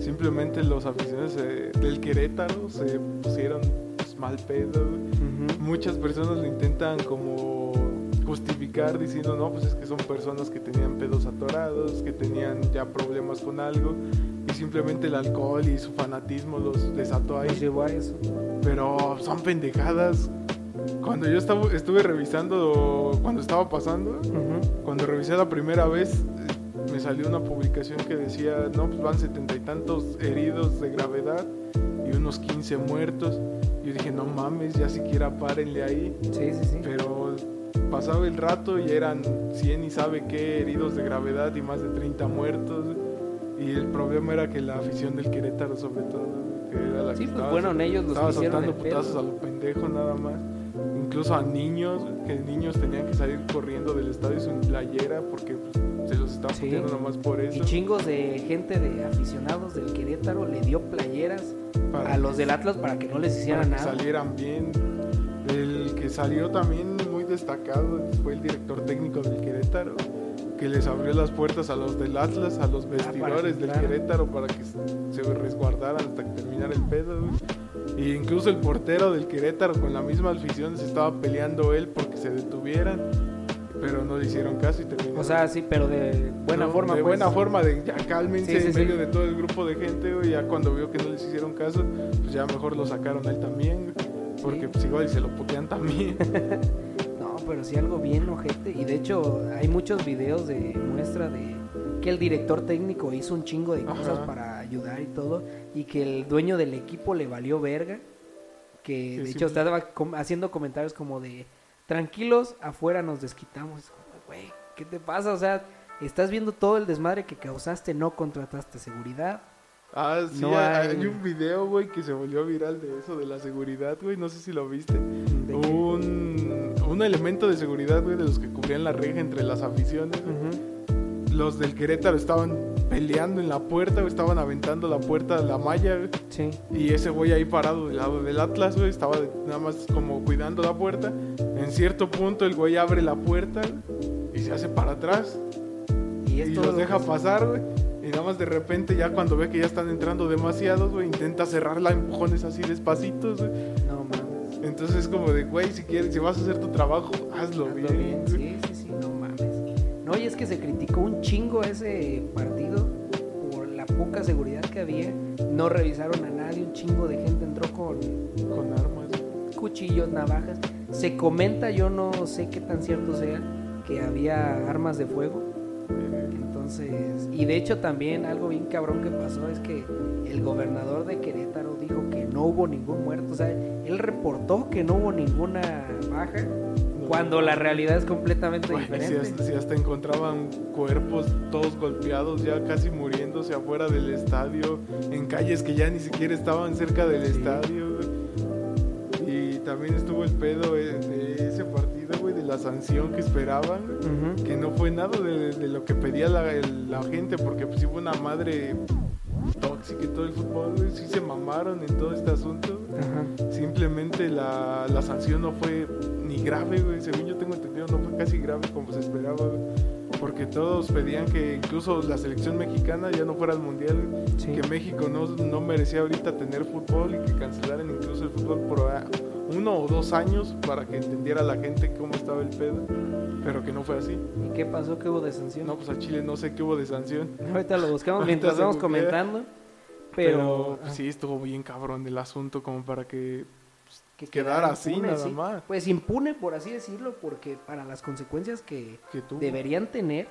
Simplemente los aficionados del Querétaro se pusieron pues, mal pedo. Muchas personas lo intentan como justificar diciendo, no, pues es que son personas que tenían pedos atorados, que tenían ya problemas con algo y simplemente el alcohol y su fanatismo los desató ahí llevó a eso. pero son pendejadas. Cuando yo estaba, estuve revisando, cuando estaba pasando, cuando revisé la primera vez, me salió una publicación que decía, no, pues van setenta y tantos heridos de gravedad y unos 15 muertos. Yo dije, no mames, ya siquiera párenle ahí. Sí, sí, sí. Pero pasaba el rato y eran 100 y sabe qué heridos de gravedad y más de 30 muertos. Y el problema era que la afición del Querétaro, sobre todo, que era la Sí, que pues estaba fueron ellos los estaba soltando putazos a lo pendejo nada más. Incluso a niños, que niños tenían que salir corriendo del estadio sin playera porque pues, se los estaba Sí. puteando nomás por Y eso. chingos de gente de aficionados del Querétaro le dio playeras para a los del Atlas para que no les para hicieran que nada. salieran bien. El que salió también muy destacado fue el director técnico del Querétaro, que les abrió las puertas a los del Atlas, a los vestidores del Ah. Querétaro para que se resguardaran hasta que terminara el pedo. güey. Y incluso el portero del Querétaro con la misma afición se estaba peleando él porque se detuvieran, pero no le hicieron caso y terminó. O sea, sí, pero de buena No, forma. De pues. buena forma, de ya cálmense Sí, sí, en sí. medio de todo el grupo de gente, güey. Ya cuando vio que no les hicieron caso, pues ya mejor lo sacaron a él también, güey. Porque pues igual se lo putean también. Pero sí algo bien ojete. Y de hecho, hay muchos videos de muestra de que el director técnico hizo un chingo de cosas Ajá. para ayudar y todo. Y que el dueño del equipo le valió verga. Que de Sí, hecho sí. estaba com- haciendo comentarios como de tranquilos, afuera nos desquitamos. Güey, ¿qué te pasa? O sea, estás viendo todo el desmadre que causaste, no contrataste seguridad. Ah, sí, No hay... un video, güey, que se volvió viral de eso, de la seguridad, güey. No sé si lo viste. De Un, un elemento de seguridad, güey, de los que cubrían la reja entre las aficiones. Los del Querétaro estaban peleando en la puerta, güey, estaban aventando la puerta a la malla, güey. Sí. Y ese güey ahí parado del lado del Atlas, güey, estaba de- nada más como cuidando la puerta. En cierto punto el güey abre la puerta y se hace para atrás Y, y, los lo deja que- pasar, güey. Y nada más de repente ya cuando ve que ya están entrando demasiados, güey, intenta cerrarla empujones así despacitos, güey. No mames. Entonces es como de, güey, si quieres, si vas a hacer tu trabajo, hazlo, Hazlo bien. bien. Sí, sí, sí, no mames. No, y es que se criticó un chingo ese partido por la poca seguridad que había. No revisaron a nadie, un chingo de gente entró con Con armas. cuchillos, navajas. Se comenta, yo no sé qué tan cierto sea, que había armas de fuego. Entonces, y de hecho también algo bien cabrón que pasó es que el gobernador de Querétaro no hubo ningún muerto. O sea, él reportó que no hubo ninguna baja, cuando la realidad es completamente Güey, si, diferente. hasta, si hasta encontraban cuerpos todos golpeados, ya casi muriéndose afuera del estadio, en calles que ya ni siquiera estaban cerca del Sí. estadio. Y también estuvo el pedo de ese partido, güey, de la sanción que esperaban, que no fue nada de, de lo que pedía la, la gente, porque pues hubo una madre tóxica y todo el fútbol, güey. Sí se mamaron en todo este asunto. Ajá. Simplemente la, la sanción no fue ni grave, güey. Según yo tengo entendido, no fue casi grave como se esperaba, güey. Porque todos pedían que incluso la selección mexicana ya no fuera al mundial, güey. Sí. que México no, no merecía ahorita tener fútbol y que cancelaran incluso el fútbol por uno o dos años para que entendiera la gente cómo estaba el pedo, pero que no fue así. ¿Y qué pasó? ¿Qué hubo de sanción? No, pues a Chile no sé qué hubo de sanción. Ahorita lo buscamos Ahorita mientras vamos comentando. Pero, Pero, pues, sí, estuvo bien cabrón el asunto como para que... que quedara así nada sí. más. Pues impune, por así decirlo, porque para las consecuencias que que deberían tener,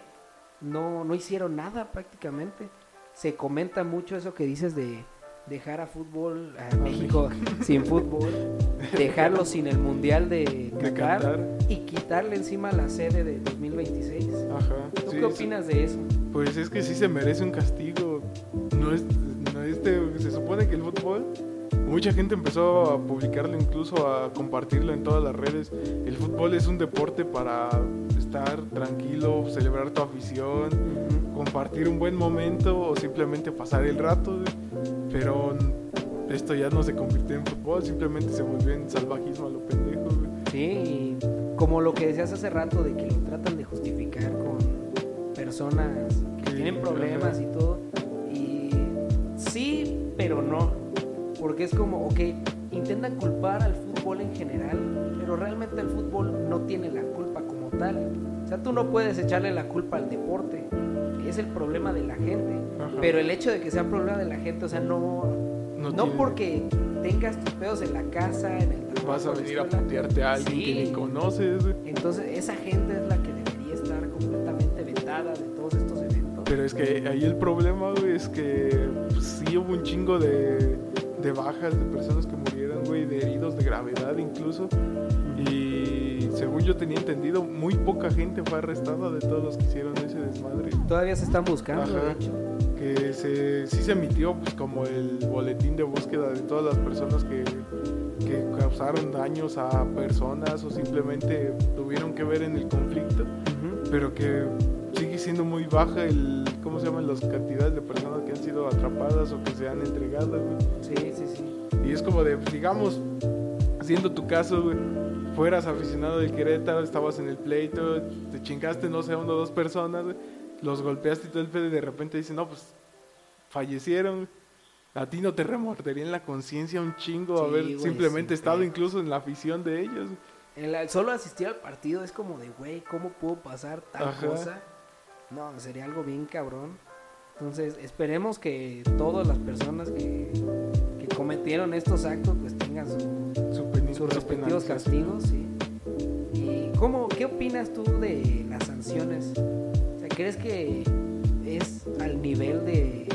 no, no hicieron nada prácticamente. Se comenta mucho eso que dices de dejar a fútbol, a México sin fútbol, dejarlo sin el Mundial de Qatar Qatar. y quitarle encima la sede de 2026. Ajá. ¿Tú sí, qué sí. opinas de eso? Pues es que sí se merece un castigo. No es, no este, se supone que el fútbol, mucha gente empezó a publicarlo, incluso a compartirlo en todas las redes. El fútbol es un deporte para estar tranquilo, celebrar tu afición, compartir un buen momento o simplemente pasar el rato. Pero esto ya no se convirtió en fútbol, simplemente se volvió en salvajismo a lo pendejo. güey. Sí, y como lo que decías hace rato de que lo tratan de justificar con personas que Sí, tienen problemas ajá. y todo. Y sí, pero no. Porque es como, ok, intentan culpar al fútbol en general, pero realmente el fútbol no tiene la culpa como tal. Sea, tú no puedes echarle la culpa al deporte. Es el problema de la gente. Ajá. Pero el hecho de que sea problema de la gente, o sea, no, No no, tiene- porque tengas tus pedos en la casa, en el trabajo, Vas a venir a putearte a alguien que ni conoces. Entonces, esa gente es la que debería estar completamente vetada de todos estos eventos. Pero es que ahí el problema, güey, es que pues, sí hubo un chingo de, de bajas, de personas que murieron, güey, de heridos de gravedad incluso. Y según yo tenía entendido, muy poca gente fue arrestada de todos los que hicieron ese desmadre. Todavía se están buscando, Ajá. de hecho. Que se, sí se emitió pues como el boletín de búsqueda de todas las personas que, que causaron daños a personas o simplemente tuvieron que ver en el conflicto pero que sigue siendo muy baja el cómo se llaman las cantidades de personas que han sido atrapadas o que se han entregado güey. Sí, sí, sí. y es como de pues, digamos siendo tu caso güey, fueras aficionado del Querétaro estabas en el pleito te chingaste no sé una o dos personas los golpeaste y todo el pedo y de repente dicen no pues fallecieron a ti no te remordería en la conciencia un chingo Sí, haber güey, simplemente sí, estado incluso en la afición de ellos solo asistir al partido es como de, güey, ¿cómo pudo pasar tal Ajá. cosa? No, sería algo bien cabrón. Entonces, esperemos que todas las personas que, que cometieron estos actos pues tengan su, sus su respectivos castigos, sí. ¿Y cómo, qué opinas tú de las sanciones? O sea, ¿crees que es al nivel de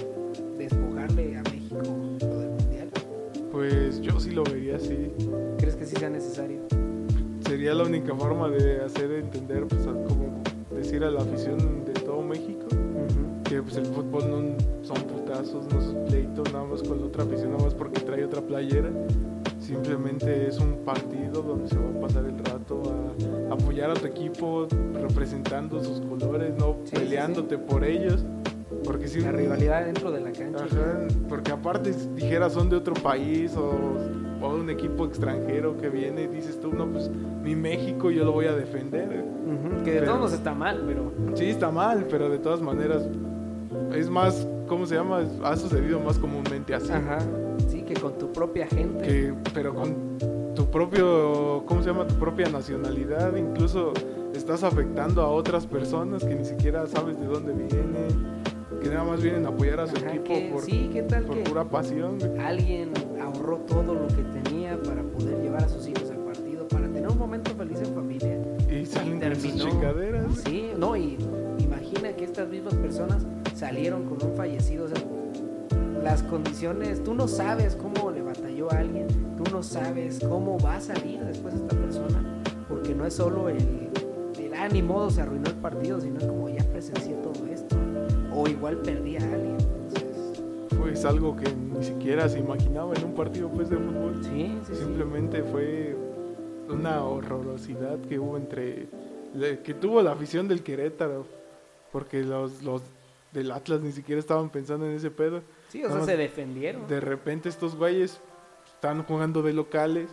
despojarle a México lo del mundial? pues yo sí lo vería así ¿Crees que sí sea necesario? sería la única forma de hacer entender, pues, a- como decir a la afición de todo México que pues el fútbol no son putazos, no es pleito, nada más con la otra afición, nada más porque trae otra playera. Simplemente es un partido donde se va a pasar el rato a apoyar a tu equipo representando sus colores, no Sí, sí, peleándote por ellos. Porque si La rivalidad dentro de la cancha. Ajá, porque aparte si dijeras son de otro país o, o un equipo extranjero que viene y dices tú, no, pues mi México yo lo voy a defender. Que de Pero- todos está mal, pero Sí, está mal, pero de todas maneras es más, ¿cómo se llama? Ha sucedido más comúnmente así. ajá, que con tu propia gente. Que, pero con tu propio, ¿cómo se llama? Tu propia nacionalidad, incluso estás afectando a otras personas que ni siquiera sabes de dónde vienen, que nada más vienen a apoyar a su Ajá, equipo que- por, sí, ¿qué tal por que pura pasión. alguien ahorró todo lo que tenía para poder llevar a sus hijos al partido, para tener un momento feliz en familia? Y salen sus terminó. chingaderas. güey. Sí, no, y imagina que estas mismas personas salieron con un fallecido, o sea, las condiciones, tú no sabes cómo le batalló a alguien, tú no sabes cómo va a salir después esta persona, porque no es solo el, el ah, ni modo se arruinó el partido, sino como ya presencié todo esto, o igual perdí a alguien, entonces, Pues algo que ni siquiera se imaginaba en un partido pues, de fútbol. sí, sí, sí. Simplemente fue una horrorosidad que hubo entre que tuvo la afición del Querétaro, porque los, los del Atlas ni siquiera estaban pensando en ese pedo. Sí, o sea, se defendieron. De repente estos güeyes están jugando de locales.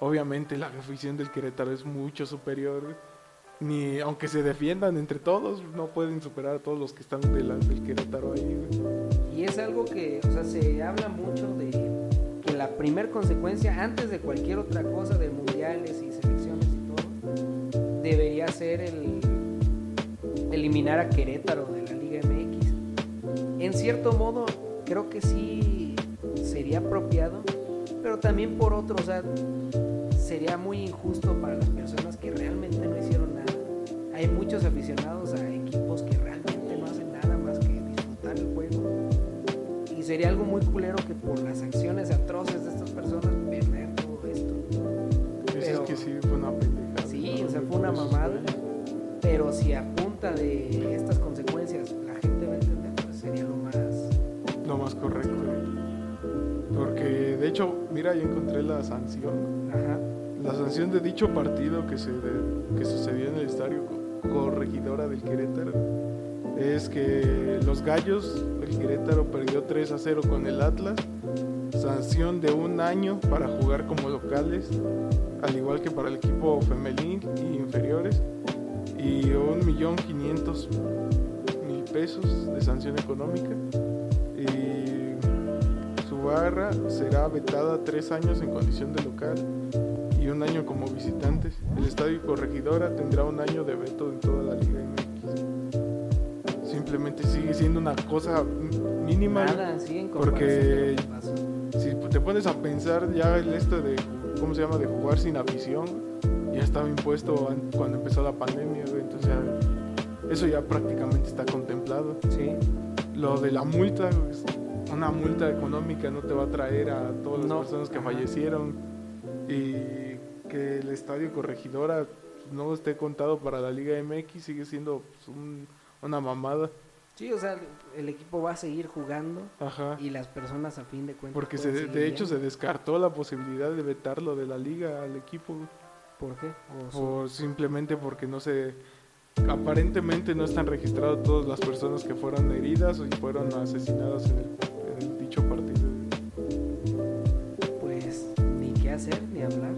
Obviamente la afición del Querétaro es mucho superior. Ni aunque se defiendan entre todos, no pueden superar a todos los que están de la- del Querétaro ahí. Y es algo que, o sea, se habla mucho de que la primer consecuencia, antes de cualquier otra cosa, de mundiales y selecciones y todo, debería ser el eliminar a Querétaro de la Liga MX. En cierto modo, creo que sí sería apropiado, pero también por otro, o sea, sería muy injusto para las personas que realmente no hicieron nada. Hay muchos aficionados a equipos que realmente no hacen nada más que disfrutar el juego. Y sería algo muy culero que por las acciones atroces de estas personas perder todo esto. Pero- es que sí fue una pendejada. Sí, ¿no? o sea, fue una Por eso- mamada. Pero si a punta de estas consecuencias la gente va a entender, pues sería lo más... Correcto. Porque de hecho, mira, ya encontré la sanción. Ajá. La sanción de dicho partido que, se de- que sucedió en el estadio Co- Corregidora del Querétaro es que los Gallos del Querétaro perdió 3 a 0 con el Atlas. Sanción de un año para jugar como locales, al igual que para el equipo femenil y inferiores. Y un millón quinientos mil pesos de sanción económica. Y su barra será vetada tres años en condición de local y un año como visitantes. El Estadio Corregidora tendrá un año de veto en toda la Liga MX. Simplemente sigue siendo una cosa mínima. Nada, sí, en porque-. Si te pones a pensar ya el esto de, ¿cómo se llama? De jugar sin afición, ya estaba impuesto an- cuando empezó la pandemia. Entonces ya- eso ya prácticamente está contemplado. Sí. Lo de la multa, pues, una multa económica no te va a traer a todas las No, personas que fallecieron y que el estadio corregidora no esté contado para la Liga MX sigue siendo pues, un- una mamada. Sí, o sea, el equipo va a seguir jugando Ajá. y las personas a fin de cuentas... Porque se, de hecho se descartó la posibilidad de vetarlo de la liga al equipo. ¿Por qué? O O simplemente porque no se... Aparentemente no están registradas todas las personas que fueron heridas y fueron asesinadas en el, partido. pues ni qué hacer ni hablar.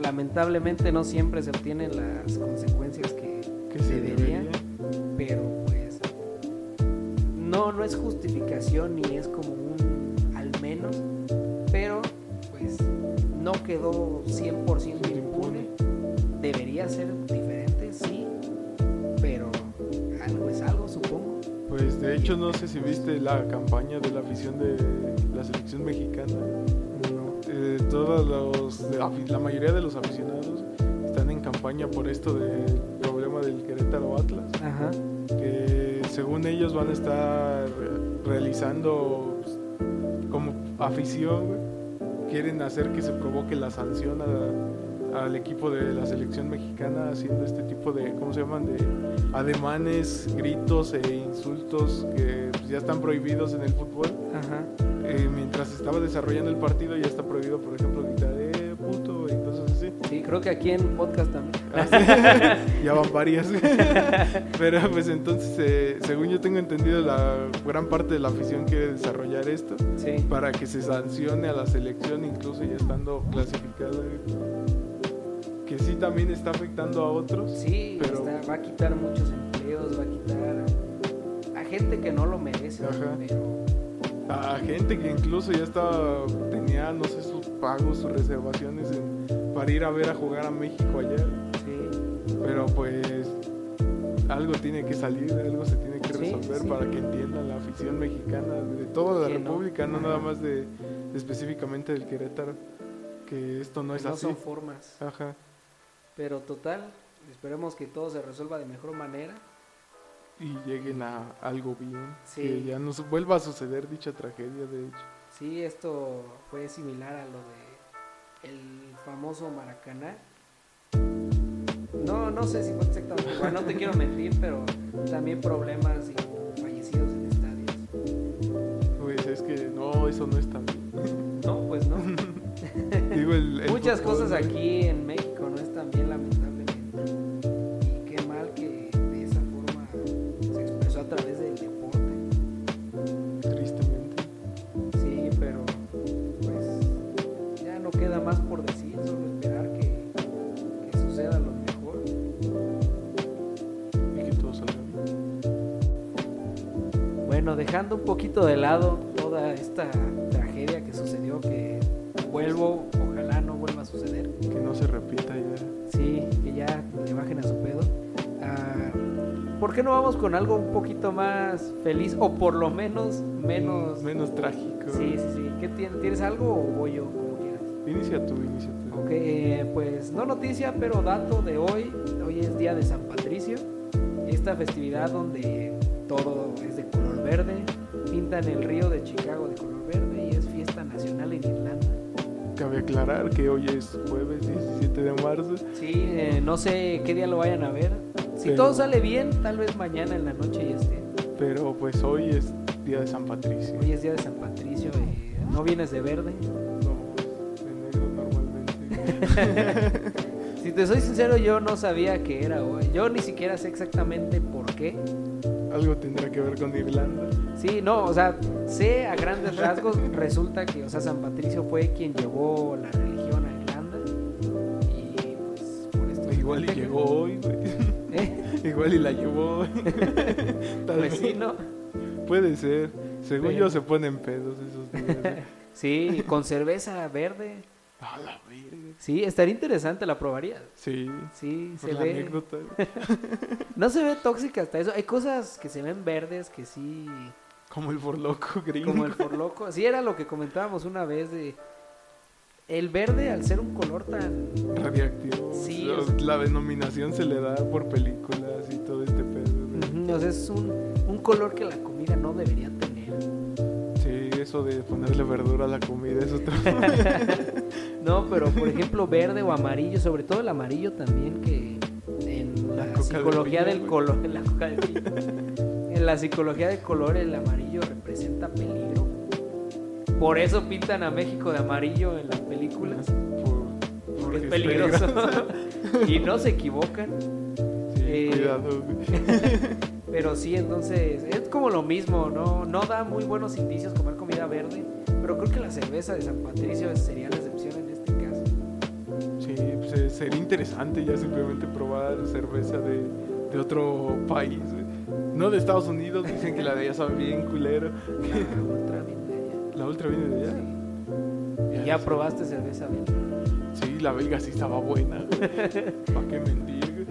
Lamentablemente no siempre se obtienen las consecuencias que, Que se debería, debería. pero pues no, no es justificación ni es como un al menos, pero pues no quedó 100% impune. Debería ser diferente, de hecho no sé si viste la campaña de la afición de la selección mexicana. No. Eh, todos los, la mayoría de los aficionados están en campaña por esto del problema del Querétaro Atlas. Ajá. que según ellos van a estar realizando pues, como afición, quieren hacer que se provoque la sanción a- al equipo de la selección mexicana haciendo este tipo de, ¿cómo se llaman? De ademanes, gritos e insultos que pues, ya están prohibidos en el fútbol. Ajá. Eh, mientras estaba desarrollando el partido ya está prohibido, por ejemplo, gritar, eh, puto, y cosas así. Sí, creo que aquí en podcast también. Ah, sí. ya van varias. Pero pues entonces, eh, según yo tengo entendido, la gran parte de la afición quiere desarrollar esto Sí. para que se sancione a la selección, incluso ya estando clasificada. Que sí también está afectando a otros. Sí, Pero- está- va a quitar muchos empleos, va a quitar a, gente que no lo merece. Ajá. Pero A gente que incluso ya estaba, tenía, no sé, sus pagos, sus reservaciones en- para ir a ver a jugar a México allá. sí, Pero pues algo tiene que salir, algo se tiene que resolver sí. para que entiendan la afición mexicana de toda la no. República, no, nada más de, de específicamente del Querétaro, que esto no es no así. son formas. Ajá. Pero total, esperemos que todo se resuelva de mejor manera. Y lleguen a algo bien, Sí. que ya no vuelva a suceder dicha tragedia, de hecho. Sí, esto fue similar a lo de el famoso Maracaná. No, no sé si fue exactamente igual, no te quiero mentir, pero también problemas y fallecidos en estadios. Pues es que no, eso no está bien. No, pues no. Digo, el, el Muchas fútbol, cosas aquí en México también lamentablemente. Y qué mal que de esa forma se expresó a través del deporte. Tristemente. Sí, pero pues ya no queda más por decir, solo esperar que, que suceda lo mejor. Y que todo salga bien. Bueno, dejando un poquito de lado toda esta tragedia que sucedió, que vuelvo, ojalá no vuelva a suceder. Que no se repita ya bajen a su pedo. Ah, ¿Por qué no vamos con algo un poquito más feliz o por lo menos menos... Menos trágico. Sí, sí, sí. ¿Qué tienes? ¿Tienes algo o voy yo? Como quieras. Inicia tú, inicia tú. Ok, eh, pues no noticia, pero dato de hoy. Hoy es día de San Patricio. Esta festividad donde todo es de color verde. Pintan el río de Chicago de color Cabe aclarar que hoy es jueves 17 de marzo. Sí, eh, no sé qué día lo vayan a ver. Si Pero- todo sale bien, tal vez mañana en la noche ya esté. Pero pues hoy es día de San Patricio. Hoy es día de San Patricio. eh, ¿No vienes de verde? No, de negro normalmente. Si te soy sincero, yo no sabía que era hoy. Yo ni siquiera sé exactamente por qué. Algo tendrá que ver con Irlanda. Sí, no, o sea, sé a grandes rasgos, resulta que, o sea, San Patricio fue quien llevó la religión a Irlanda. Y pues por esto. Igual y llegó hoy, güey. ¿Eh? Igual y la llevó hoy. Tal Pues vez. sí, ¿no? Puede ser. Según Pero- yo se ponen pedos esos días. Sí, con cerveza verde. A la verga. Sí, estaría interesante, la probaría. Sí. Sí, se la ve. anécdota. No se ve tóxica hasta eso. Hay cosas que se ven verdes que sí. Como el forloco gringo. Como el forloco. Sí, era lo que comentábamos una vez de. El verde, al ser un color tan. Radiactivo. Sí, O sea, La denominación se le da por películas y todo este pedo. o sea, es un, un color que la comida no debería tener. Eso de ponerle verdura a la comida es otra. No, pero por ejemplo, verde o amarillo, sobre todo el amarillo también, que en la, La de psicología piña, del color. En la coca de piña. En la psicología del color, el amarillo representa peligro. Por eso pintan a México de amarillo en las películas. Por- Porque es es peligroso. y no se equivocan. Sí, Eh, cuidado. Pero sí, entonces es como lo mismo, ¿no? No da muy buenos indicios comer comida verde, pero creo que la cerveza de San Patricio sería la excepción en este caso. Sí, pues, eh, sería interesante ya simplemente probar cerveza de, de otro país. güey. No de Estados Unidos, dicen que la de allá sabe bien culero. La ultra bien de allá. La ultra viene de allá. Sí. ¿Y ya probaste cerveza belga? Sí, la belga sí estaba buena. ¿Para qué mentir?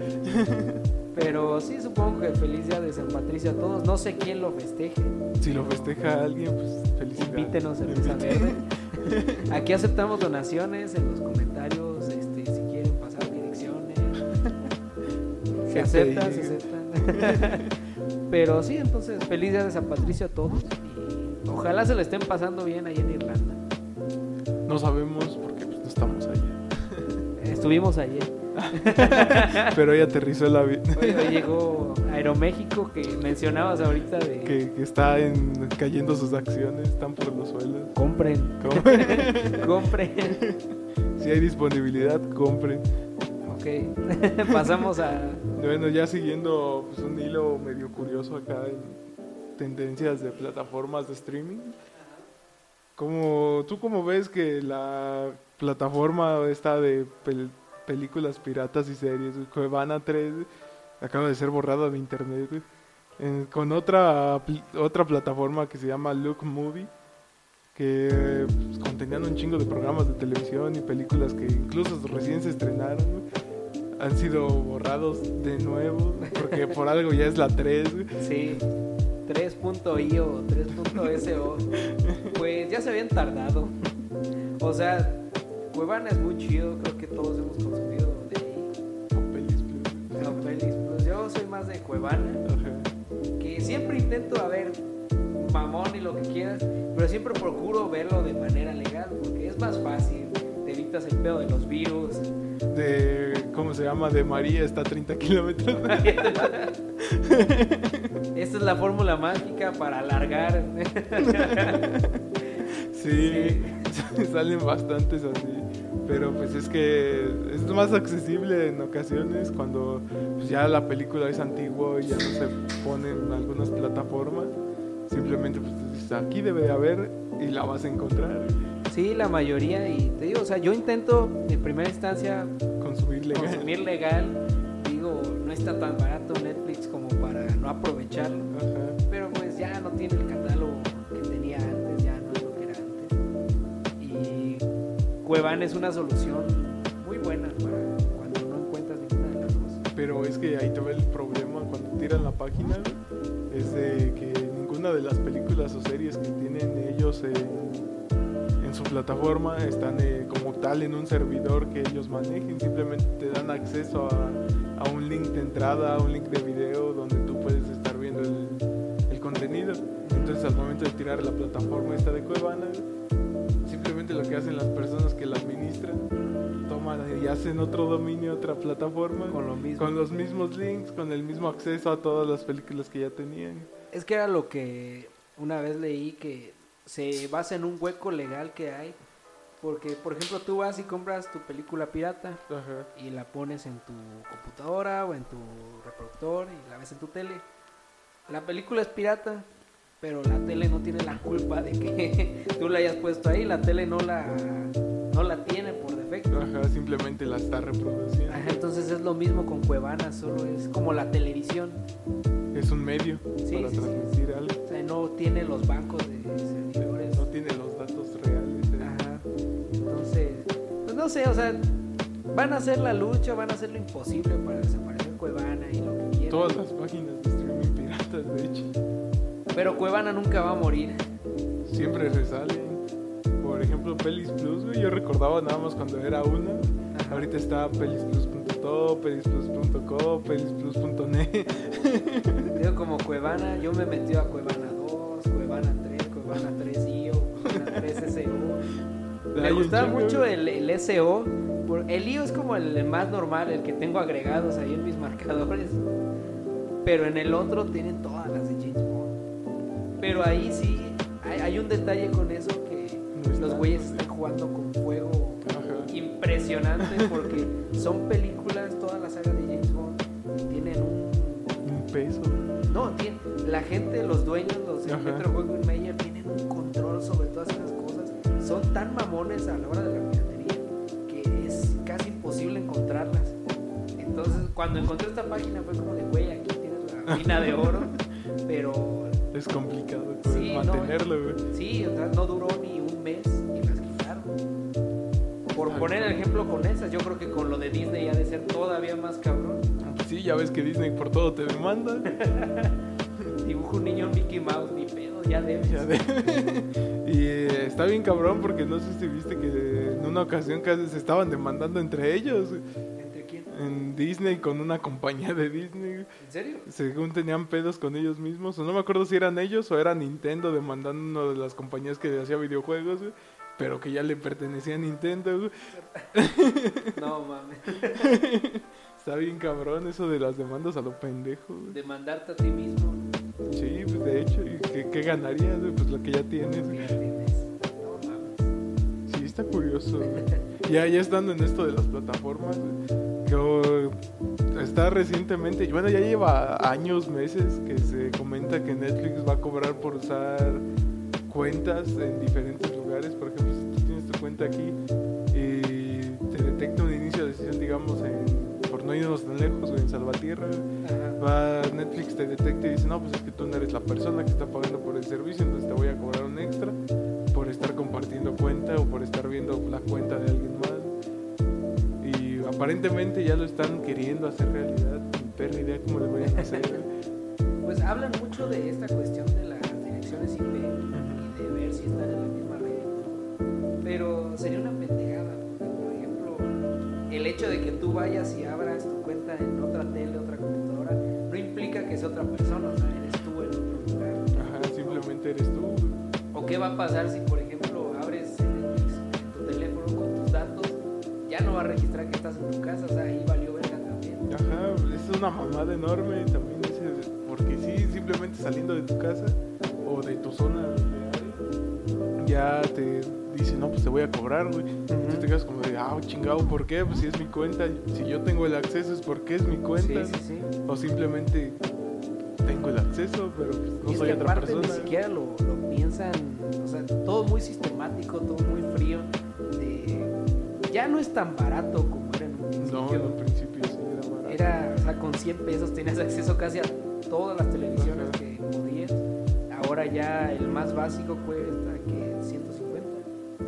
Pero sí, supongo que feliz día de San Patricio a todos. No sé quién lo festeje. Si lo festeja alguien, pues felicidades. Invítenos cerveza Invite- verde. Aquí aceptamos donaciones en los comentarios, este, si quieren pasar direcciones. Se GPI. aceptan, se aceptan. Pero sí, entonces, feliz día de San Patricio a todos. Y ojalá se le estén pasando bien ahí en Irlanda. No sabemos porque pues, no estamos allá. Estuvimos ayer. Pero hoy aterrizó el avión. Hoy, hoy llegó Aeroméxico que mencionabas ahorita de Que, que está en, cayendo sus acciones, están por los suelos. compren, ¿Cómo? compren. si hay disponibilidad, compren. Ok, pasamos a... Bueno, ya siguiendo pues, un hilo medio curioso acá en tendencias de plataformas de streaming. Como, ¿Tú cómo ves que la plataforma esta de películas piratas y series, Cuevana 3, güey, acaba de ser borrada de internet? En- con otra, otra plataforma que se llama Look Movie, que pues, contenían un chingo de programas de televisión y películas que incluso recién se estrenaron. han sido borrados de nuevo, porque por algo ya es la 3. güey. Sí, 3.io, 3.so. Pues ya se habían tardado. O sea, Cuevana es muy chido, creo que todos hemos consumido de ahí. O pelis, pues, pelis, pues yo soy más de Cuevana, ajá. que siempre intento, a ver, mamón y lo que quieras, pero siempre procuro verlo de manera legal, porque es más fácil, te evitas el pedo de los virus. De, ¿cómo se llama? De María está a 30 kilómetros. Esta es la fórmula mágica para alargar. Sí, salen bastantes así. Pero pues es que es más accesible en ocasiones cuando pues, ya la película es antigua y ya no se pone en algunas plataformas. Simplemente pues aquí debe de haber y la vas a encontrar. Sí, la mayoría, y te digo, o sea, yo intento en primera instancia Consumir legal. consumir legal. Digo, no está tan barato Netflix como para no aprovecharlo. Ajá. Pero pues ya no tiene el catálogo Cuevana es una solución muy buena para cuando no encuentras ninguna de las dos. Pero es que ahí te ve el problema cuando tiran la página, es de que ninguna de las películas o series que tienen ellos en, su plataforma están eh, como tal en un servidor que ellos manejen, simplemente te dan acceso a, a un link de entrada, a un link de video donde tú puedes estar viendo el, el contenido. Entonces al momento de tirar la plataforma esta de Cuevana, simplemente lo que hacen las personas que la administran, toman y hacen otro dominio, otra plataforma, Con lo mismo. con los mismos links, con el mismo acceso a todas las películas que ya tenían. Es que era lo que una vez leí que se basa en un hueco legal que hay. Porque, por ejemplo, tú vas y compras tu película pirata Ajá. y la pones en tu computadora o en tu reproductor y la ves en tu tele. La película es pirata, pero la tele no tiene la culpa de que tú la hayas puesto ahí. La tele no la, no la tiene por defecto. Ajá, simplemente la está reproduciendo. Ajá, entonces es lo mismo con Cuevana, solo es como la televisión. Es un medio Sí, para sí, sí. transmitir algo. O sea, no tiene los bancos de servidores. No tiene los datos reales. eh. Ajá. Entonces, pues no sé, o sea, van a hacer la lucha, van a hacer lo imposible para desaparecer Cuevana y lo que quieran. Todas las páginas Pero Cuevana nunca va a morir. siempre resalen. Por ejemplo, Pelis Plus, güey, yo recordaba nada más cuando era una. Ajá. Ahorita está pelisplus.to, pelisplus.co, pelisplus.net. Digo, como Cuevana, yo me metí a Cuevana 2, Cuevana 3, Cuevana 3IO, Cuevana 3 SO. Me gustaba mucho el, el SO. por- El IO es como el más normal, el que tengo agregados ahí en mis marcadores. Pero en el otro tienen todas las de James. Pero ahí sí, hay, hay un detalle con eso que los güeyes están jugando con fuego Ajá. impresionante porque son películas, toda la saga de James Bond tienen un Un peso. no, tiene, la gente, los dueños, los. Metro Goldwyn Mayer tienen un control sobre todas esas cosas. Son tan mamones a la hora de la piratería que es casi imposible encontrarlas. Entonces, cuando encontré esta página fue como de, güey, aquí tienes la mina de oro, pero Es complicado Sí, no, mantenerlo, güey. sí, o sea, no duró ni un mes y las quitaron. Por poner el ejemplo con esas, yo creo que con lo de Disney ha de ser todavía más cabrón. Sí, ya ves que Disney por todo te demanda. Dibujo un niño Mickey Mouse, ni pedo, ya debes. Ya de- y eh, está bien cabrón porque no sé si viste que en una ocasión casi se estaban demandando entre ellos. güey. En Disney con una compañía de Disney. ¿En serio? Según tenían pedos con ellos mismos. O no me acuerdo si eran ellos o era Nintendo demandando una de las compañías que hacía videojuegos. güey, Pero que ya le pertenecía a Nintendo. güey. No mames. Está bien cabrón eso de las demandas a lo pendejo. güey. Demandarte a ti mismo. Sí, pues de hecho. ¿y ¿Qué, qué ganarías? güey? Pues lo que ya tienes. güey. No mames. Sí, está curioso. güey. ya, ya estando en esto de las plataformas, güey, oh, está recientemente, bueno, ya lleva años, meses que se comenta que Netflix va a cobrar por usar cuentas en diferentes lugares. Por ejemplo, si tú tienes tu cuenta aquí y te detecta un inicio de sesión, digamos, en, por no irnos tan lejos, güey, en Salvatierra, va Netflix te detecta y dice, no, pues es que tú no eres la persona que está pagando por el servicio, entonces te voy a cobrar un extra por estar compartiendo cuenta o por estar viendo la cuenta de alguien más. Aparentemente ya lo están queriendo hacer realidad. Ni perra idea cómo le vayan a hacer. Pues hablan mucho de esta cuestión de las direcciones IP y de ver si están en la misma red. Pero sería una pendejada. porque, Por ejemplo, el hecho de que tú vayas y abras tu cuenta en otra tele, otra computadora, no implica que sea otra persona, o sea, eres tú en otro lugar. Ajá, simplemente eres tú. ¿O qué va a pasar si, por ejemplo, abres en tu teléfono con tus datos? Ya no va a registrar que estás en tu casa, o sea, ahí valió verga también. Ajá, es una mamada enorme también porque sí, simplemente saliendo de tu casa o de tu zona de área, ya te dice, no, pues te voy a cobrar, güey. Entonces te quedas como de, ah, chingado, ¿por qué? Pues si es mi cuenta, si yo tengo el acceso es porque es mi cuenta. Sí, sí, sí. O simplemente tengo el acceso, pero pues, no y soy otra aparte persona. ni siquiera lo, lo piensan, o sea, todo muy sistemático, todo muy frío. de- ya no es tan barato como era en un No, principio. en un principio sí era barato. Era, o sea, con 100 pesos tenías acceso casi a todas las televisiones Ajá. que podías. ahora ya el más básico cuesta que 150.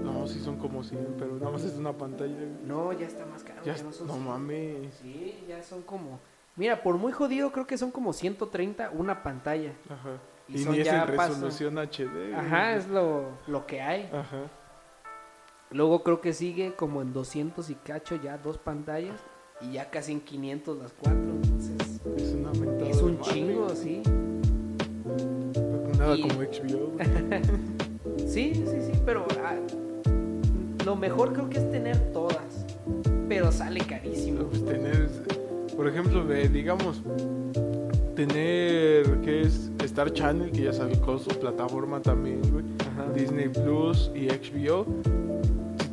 No, sí son como 100, pero nada más es una pantalla. No, ya está más caro. Ya, ya no son no 100. mames. Sí, ya son como. Mira, por muy jodido, creo que son como 130 una pantalla. Ajá. Y Y, son ni es ya en paso- resolución HD. Ajá, es lo, lo que hay. Ajá. Luego creo que sigue como en 200 y cacho ya dos pantallas. Y ya casi en 500 las cuatro. Entonces, Es una es un chingo, sí. Nada Y- como HBO. Sí, sí, sí, pero ah, lo mejor creo que es tener todas. Pero sale carísimo. Pues tener, por ejemplo, digamos, tener, ¿qué es? Star Channel, que ya sacó su plataforma también, güey. Disney Plus y HBO.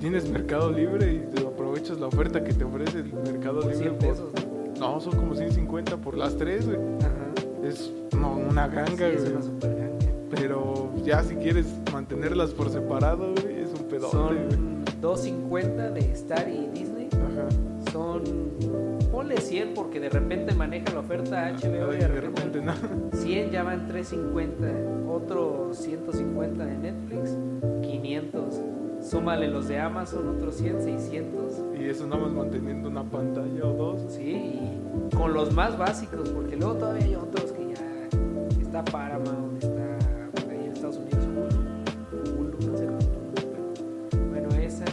Tienes Mercado Libre y te aprovechas la oferta que te ofrece el Mercado Por Libre 100 por- pesos. ¿no? No, son como 150 por las tres, güey. Ajá. Es no, una Sí, ganga, es güey. una super ganga. Pero ya si quieres mantenerlas por separado, güey, es un pedote, güey. Son 250 de Star y Disney. Ajá. Son. Ponle 100 porque de repente maneja la oferta HBO Ay, y de repente. no. 100 ya van 350. Otro 150 de Netflix. 500. Súmale los de Amazon, otros 100, 600. Y eso nada más manteniendo una pantalla o dos. Sí, y con los más básicos, porque luego todavía hay otros que ya está Paramount, está ahí en Estados Unidos Hulu, no sé cómo bueno, esa.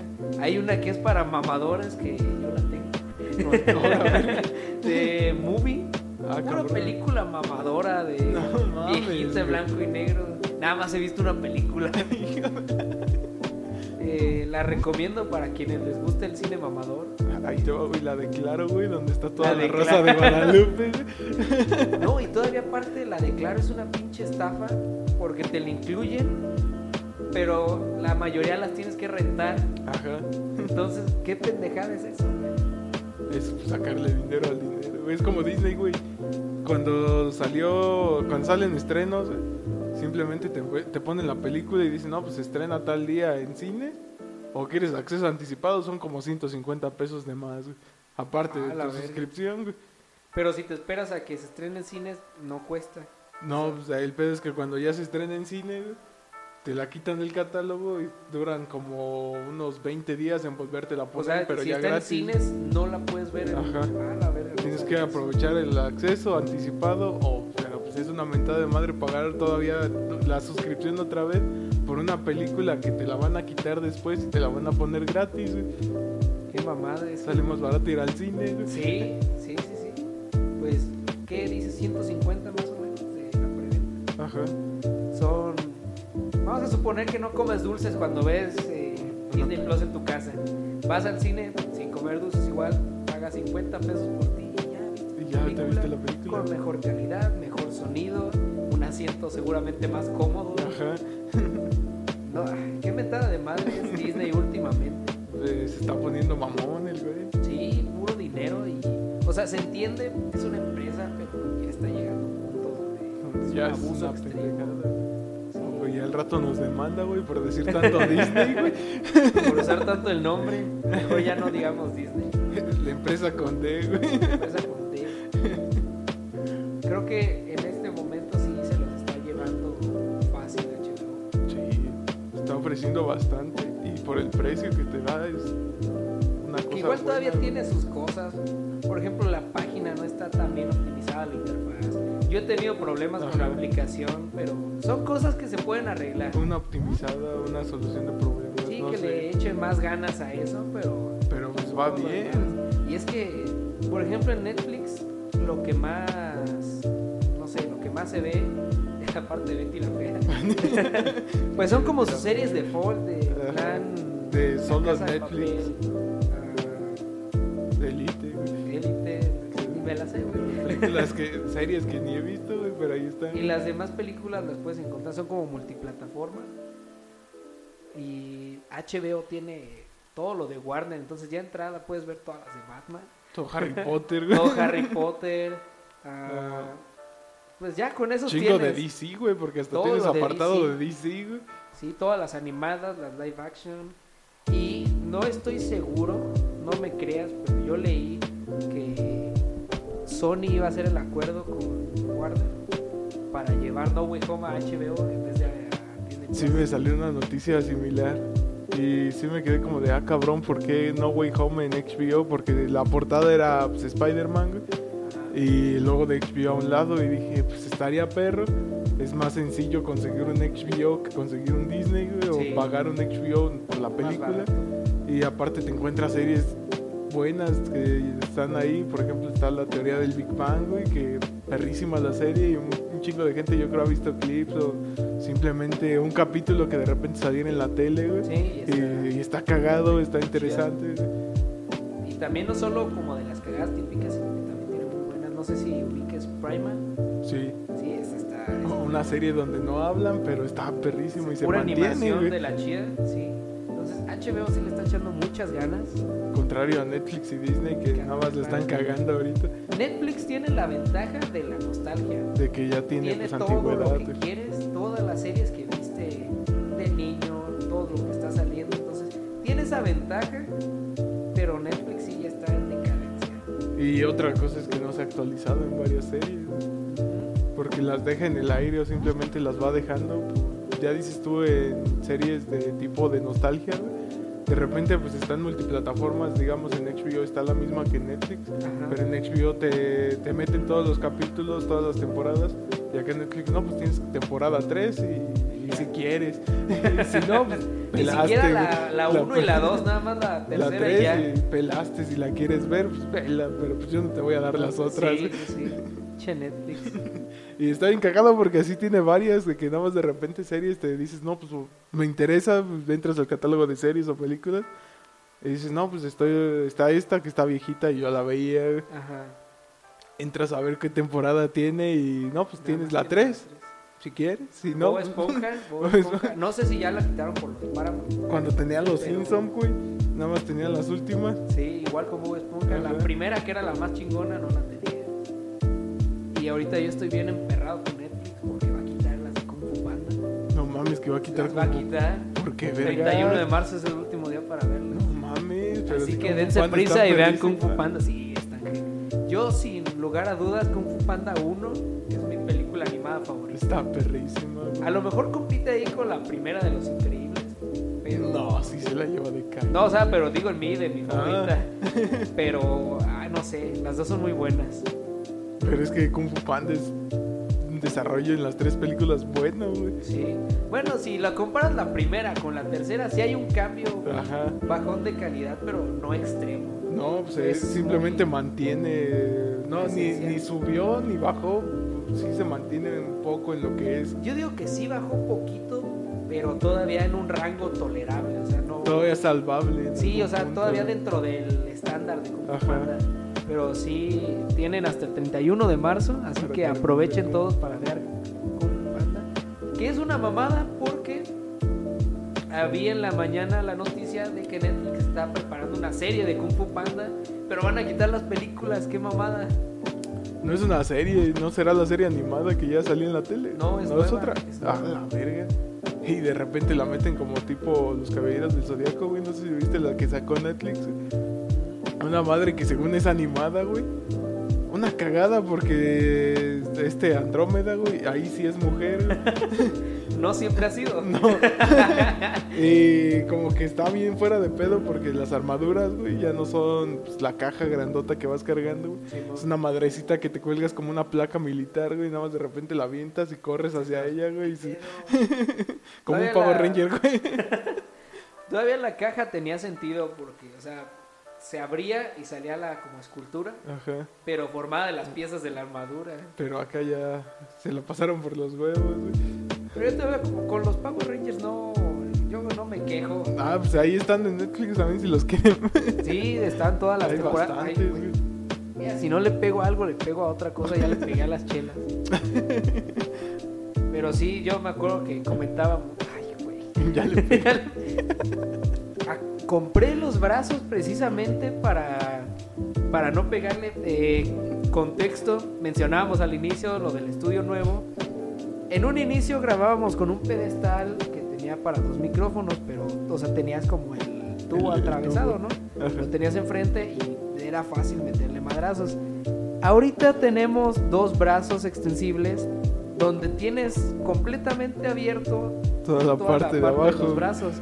Hay una que es para mamadores que yo la tengo. de movie. Ah, cabrón. película mamadora de No mames, viejita blanco y negro. Nada más he visto una película. Eh, la recomiendo para quienes les guste el cine mamador. Ahí te va, güey, la de Claro, güey, donde está toda La la, rosa de Guadalupe. No, y todavía aparte la de Claro es una pinche estafa porque te la incluyen, pero la mayoría las tienes que rentar. Ajá. Entonces, ¿qué pendejada es eso? güey? Es sacarle dinero al dinero. Es como Disney, güey. Cuando salió, cuando salen estrenos, simplemente te, te ponen la película y dicen, no, pues estrena tal día en cine. O quieres acceso anticipado, son como 150 pesos de más, güey. Aparte Ah, de la tu verga. suscripción, güey. Pero si te esperas a que se estrene en cines, no cuesta. No, pues el pedo es que cuando ya se estrena en cine, güey, te la quitan del catálogo y duran como unos 20 días en volverte la O poner, sea, pero si ya está gratis. en cines, no la puedes ver. en- Ajá. Ah, la verga, no Tienes que aprovechar el acceso anticipado o pues es una mentada de madre pagar todavía la suscripción otra vez por una película que te la van a quitar después y te la van a poner gratis, güey. Qué mamada es. Sale más barato ir al cine, güey. Sí, sí, sí, sí. Pues, ¿qué dice? 150 más o menos de la preventa. Ajá. Son. Vamos a suponer que no comes dulces cuando ves eh, Disney Plus en tu casa. Vas al cine sin comer dulces igual, pagas 50 pesos por ti ya Y te película viste la película. Con mejor calidad, mejor sonido, un asiento seguramente más cómodo. Ajá. No, qué mentada de madre es Disney últimamente. Eh, se está poniendo mamón el güey. Sí, puro dinero y. O sea, se entiende, es una empresa, pero ya está llegando a un punto donde es Ya un es abuso una extremo. güey, al rato nos demanda, güey, por decir tanto Disney, güey. Por usar tanto el nombre, mejor ya no digamos Disney. La empresa con D, güey. empresa con D. Creo que en este momento sí se los está llevando fácil HBO. Sí, está ofreciendo bastante y por el precio que te da es una cosa Que igual todavía tiene sus cosas. Por ejemplo, la página no está tan bien optimizada la interfaz. Yo he tenido problemas con la aplicación, pero son cosas que se pueden arreglar. una optimizada, una solución de problemas, Sí, no que sé. le echen más ganas a eso, pero Pero pues va bien. Y es que, por ejemplo, en Netflix, lo que más, más se ve, aparte de Betty la Fea, pues son como sus series de plan De La solo Casa de Netflix, Papel, de Elite, güey. ah, Élite, ni me la sé, güey. Películas que, series que ni he visto, güey, pero ahí están. Y las demás películas las puedes encontrar, son como multiplataforma. Y HBO tiene todo lo de Warner, entonces ya entrada puedes ver todas las de Batman. Todo Harry Potter, güey. todo Harry Potter. ah, Ah. Pues ya con esos Chingo tienes. de DC, güey, porque hasta tienes de apartado DC. de DC, güey. Sí, todas las animadas, las live action. Y no estoy seguro, no me creas, pero yo leí que Sony iba a hacer el acuerdo con Warner para llevar No Way Home a HBO en vez de a Disney Sí, me salió una noticia similar. Y sí me quedé como de, ah, cabrón, ¿por qué No Way Home en HBO? Porque la portada era pues, Spider-Man, güey. Y luego de HBO a un lado. Y dije, pues estaría perro. Es más sencillo conseguir un HBO que conseguir un Disney, güey, Sí. o pagar un HBO por la película. Y aparte te encuentras series buenas que están ahí. Por ejemplo, está la teoría del Big Bang, güey, que perrísima la serie y un, un chingo de gente yo creo ha visto clips o simplemente un capítulo que de repente saliera en la tele, güey. Sí, y está- Y, y está cagado, está interesante. Y también no solo como de las cagadas típicas, No sé si ubiques Prima. Sí, Sí, esa está. una serie donde no hablan, pero está perrísimo y se pura mantiene, animación güey. de la chida, sí. Entonces HBO sí le está echando muchas ganas. Contrario a Netflix y Disney que nada más le están cagando ahorita, Netflix tiene la ventaja de la nostalgia. de que ya tiene, Tiene pues todo antigüedad. lo que quieres, todas las series que viste de niño, todo lo que está saliendo. Entonces, tiene esa ventaja, Y otra cosa es que no se ha actualizado en varias series. porque las deja en el aire o simplemente las va dejando. ya dices tú en series de tipo de nostalgia, de repente pues están multiplataformas, digamos en HBO está la misma que en Netflix, Ajá. pero en HBO te, te meten todos los capítulos, todas las temporadas, y acá en Netflix no, pues tienes temporada 3 y, y si quieres, y si no, pues Ni siquiera la güey. 1 y la 2, nada más la La tercera y 3 ya. y pelaste, si la quieres ver, pues vela, pero pues yo no te voy a dar las otras. Sí, sí. Che Netflix. Y está bien cagado porque así tiene varias de que nada más de repente series te dices, no, pues me interesa, pues, entras al catálogo de series o películas y dices, no, pues estoy, está esta que está viejita y yo la veía. Ajá. Entras a ver qué temporada tiene y no, pues tienes la Nada más tiene 3, si quieres. Si no, Bob Esponja, Bob Esponja. No sé si ya la quitaron por los Paramount. cuando tenía los Pero- Simpsons, güey, nada más tenía las últimas. Sí, igual como Bob Esponja. La Ajá. primera, que era la más chingona, no la tenía. Y ahorita yo estoy bien emperrado con Netflix porque va a quitar las de Kung Fu Panda. No mames, que va a quitar Las va a quitar. ¿Por qué, El verga? 31 de marzo es el último día para verlas. No mames, pero Así que dense prisa y vean Kung Fu. Panda. Sí, están. Yo, sin lugar a dudas, Kung Fu Panda 1 es mi película animada favorita. Está perrísima. A lo mejor compite ahí con la primera de Los Increíbles. Pero... No, sí se la lleva de cara. No, o sea, pero digo en mí, de mi Ah. favorita. Pero, ay, no sé, las dos son muy buenas. Pero es que Kung Fu Panda es un desarrollo en las tres películas bueno, güey. Sí. Bueno, si la comparas la primera con la tercera, sí hay un cambio Ajá. bajón de calidad, pero no extremo. No, pues Es simplemente muy- mantiene. No, ni, ni subió ni bajó. Sí se mantiene un poco en lo que es. Yo digo que sí bajó poquito, pero todavía en un rango tolerable. O sea, no. Todavía salvable. Sí, o sea, punto. todavía dentro del estándar de Kung Fu Ajá. Panda. Pero sí, tienen hasta el 31 de marzo, así que aprovechen todos para ver Kung Panda. Que es una mamada porque había en la mañana la noticia de que Netflix está preparando una serie de Kung Fu Panda, pero van a quitar las películas, qué mamada. No es una serie, no será la serie animada que ya salió en la tele. No, es nueva, otra. es ah, la verga. Y de repente la meten como tipo los caballeros del zodiaco, güey. No sé si viste la que sacó Netflix. Una madre que según es animada, güey. Una cagada porque este Andrómeda, güey, ahí sí es mujer. No siempre ha sido. No. y como que está bien fuera de pedo porque las armaduras, güey, ya no son pues, la caja grandota que vas cargando, güey. Sí, no. Es una madrecita que te cuelgas como una placa militar, güey, y nada más de repente la avientas y corres hacia ella, güey, como un Power la- Ranger, güey. Todavía la caja tenía sentido porque, o sea, se abría y salía la como escultura, Ajá. pero formada de las piezas de la armadura. Pero acá ya se lo pasaron por los huevos, güey. Pero yo todavía como con los Power Rangers no, yo no me quejo. Ah, pues ahí están en Netflix también si los quieren. Sí, están todas las Hay temporadas. Bastantes. Mira, si no le pego a algo, le pego a otra cosa, ya le pegué a las chelas. Pero sí, yo me acuerdo que comentábamos, ay, güey. Ya le Ah, compré los brazos precisamente para, para no pegarle eh, contexto. Mencionábamos al inicio lo del estudio nuevo. En un inicio grabábamos con un pedestal que tenía para dos micrófonos, pero, o sea, tenías como el tubo El- el atravesado, tubo. ¿no? Ajá. Lo tenías enfrente y era fácil meterle madrazos. Ahorita tenemos dos brazos extensibles donde tienes completamente abierto Toda la toda parte de los abajo. brazos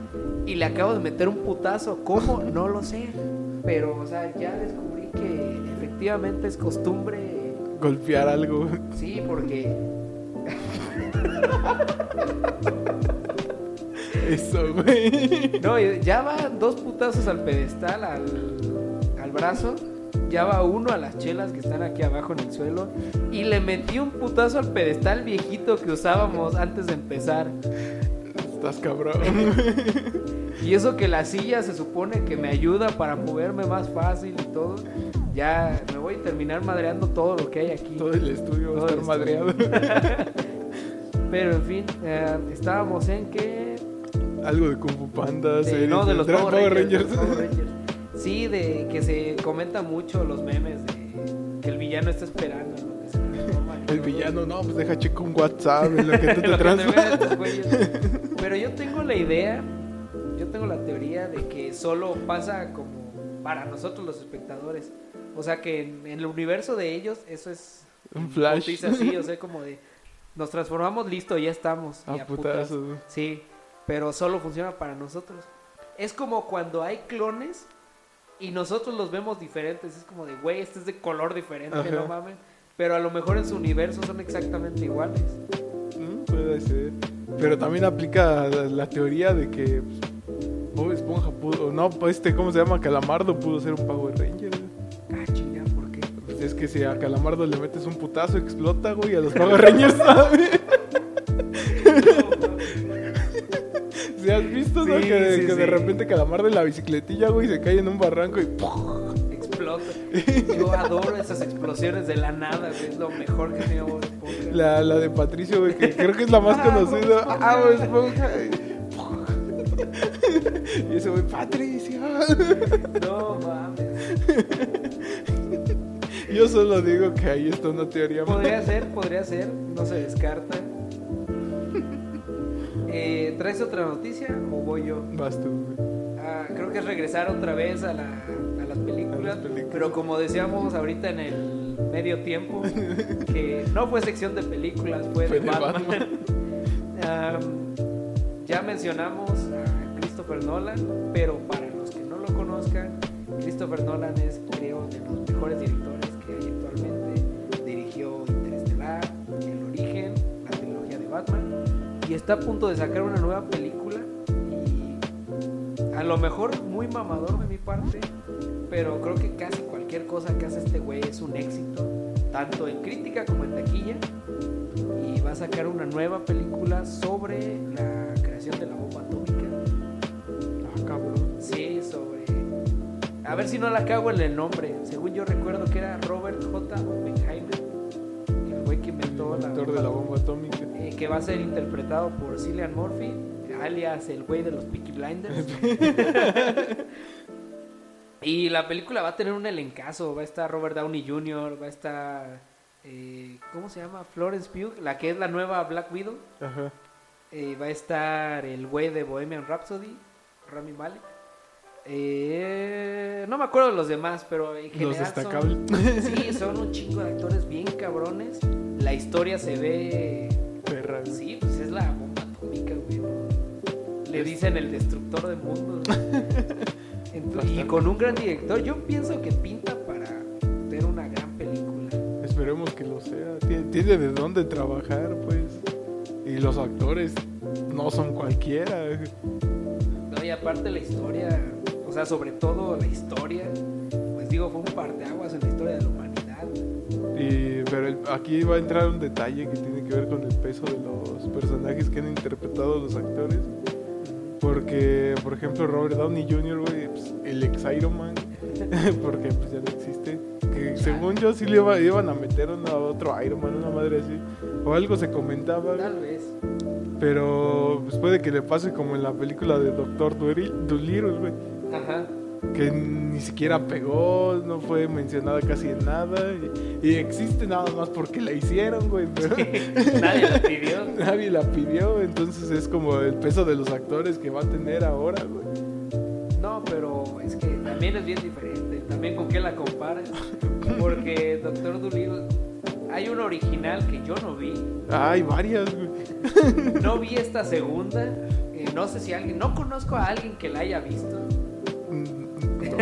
y le acabo de meter un putazo. ¿Cómo? No lo sé. Pero, o sea, ya descubrí que efectivamente es costumbre. Golpear algo. Sí, porque Eso, güey. No, ya va dos putazos al pedestal, al, al brazo. Ya va uno a las chelas que están aquí abajo en el suelo. Y le metí un putazo al pedestal viejito que usábamos antes de empezar. Estás cabrón. Y eso que la silla se supone que me ayuda para moverme más fácil y todo. Ya me voy a terminar madreando todo lo que hay aquí. Todo el estudio va a Todo estar el estudio. madreado. Pero en fin, eh, estábamos en que Algo de Kung Fu Panda, no, de los Power. Power Rangers. Sí, de que se comenta mucho los memes de que el villano está esperando lo que se transforma. El villano, no, pues deja checo un WhatsApp en lo que tú te transformas. Pero yo tengo la idea, yo tengo la teoría de que solo pasa como para nosotros los espectadores. O sea que en, en el universo de ellos eso es Un flash. así, o sea, como de nos transformamos, listo, ya estamos. y A a putas. putazos. Sí, pero solo funciona para nosotros. Es como cuando hay clones y nosotros los vemos diferentes. Es como de, güey, este es de color diferente, Ajá. no mames. Pero a lo mejor en su universo son exactamente iguales. Mm, Puede ser. Pero también aplica la, la teoría de que pues, Bob Esponja pudo, no, pues, este, ¿cómo se llama? Calamardo pudo ser un Power Ranger. Ah, chinga, ¿por qué? Pues es que si a Calamardo le metes un putazo, explota, güey, a los Power Rangers, ¿sabes? ¿Si has visto, no? Que sí, que de repente Calamardo en la bicicletilla, güey, se cae en un barranco y ¡pum! Explota. Yo adoro esas explosiones de la nada, güey. Es lo mejor que tiene Bob Esponja. La, la de Patricio, güey, que creo que es la más Ah, conocida. Ah, Bob Esponja. Y ese güey, Patricio. No mames. Yo solo digo que ahí está una teoría. Podría ser, podría ser. No se descarta. Eh, ¿Traes otra noticia o voy yo? Vas tú. Ah, creo que es regresar otra vez a, la- a las películas, A las películas. pero como decíamos ahorita en el medio tiempo, que no fue sección de películas, fue, Fue de de Batman. Ya mencionamos a Christopher Nolan, pero para los que no lo conozcan, Christopher Nolan es creo de los mejores directores que hay actualmente. Dirigió Interestelar, El Origen, la trilogía de Batman, y está a punto de sacar una nueva película y a lo mejor muy mamador de mi parte, pero creo que casi cualquier cosa que hace este güey es un éxito, tanto en crítica como en taquilla. Y va a sacar una nueva película sobre la creación de la bomba atómica. Ah, cabrón. Sí, sobre. A ver si no la cago en el nombre. Según yo recuerdo que era Robert J. Oppenheimer, güey que inventó El la inventor de la bomba atómica. eh, que va a ser interpretado por Cillian Murphy, alias el güey de los Peaky Blinders. y la película va a tener un elencazo, va a estar Robert Downey Jr., va a estar, eh, ¿cómo se llama? Florence Pugh, la que es la nueva Black Widow. Ajá. Eh, va a estar el güey de Bohemian Rhapsody, Rami Malek. Eh, no me acuerdo de los demás, pero en Los general son- destacables. sí, son un chingo de actores bien cabrones. La historia se ve Perra. Sí, pues es la bomba atómica, güey. Le dicen el destructor de mundos. Entonces, y con un gran director, yo pienso que pinta para ser una gran película. Esperemos que lo sea. Tiene, tiene de dónde trabajar, pues. Y los actores no son cualquiera. No, y aparte la historia, o sea, sobre todo la historia, pues digo, fue un parteaguas en la historia de la humanidad. Y, pero el- aquí va a entrar un detalle que tiene que ver con el peso de los personajes que han interpretado los actores. Porque, por ejemplo, Robert Downey Jr., güey, pues, el ex Iron Man, porque pues ya no existe. Que según yo sí le iba- iban a meter una, otro Iron Man, una madre así. O algo se comentaba. Tal vez. Pero pues puede que le pase como en la película de Doctor Dolittle, güey. Ajá. Que ni siquiera pegó, no fue mencionada casi en nada. Y, y existe nada más porque la hicieron, güey. Pero Nadie lo pidió. nadie la pidió. Entonces es como el peso de los actores que va a tener ahora, güey. No, pero es que también es bien diferente. También con qué la comparas. Porque Doctor Dolittle, hay una original que yo no vi. Ah, hay varias, güey. No vi esta segunda. Eh, no sé si alguien, no conozco a alguien que la haya visto.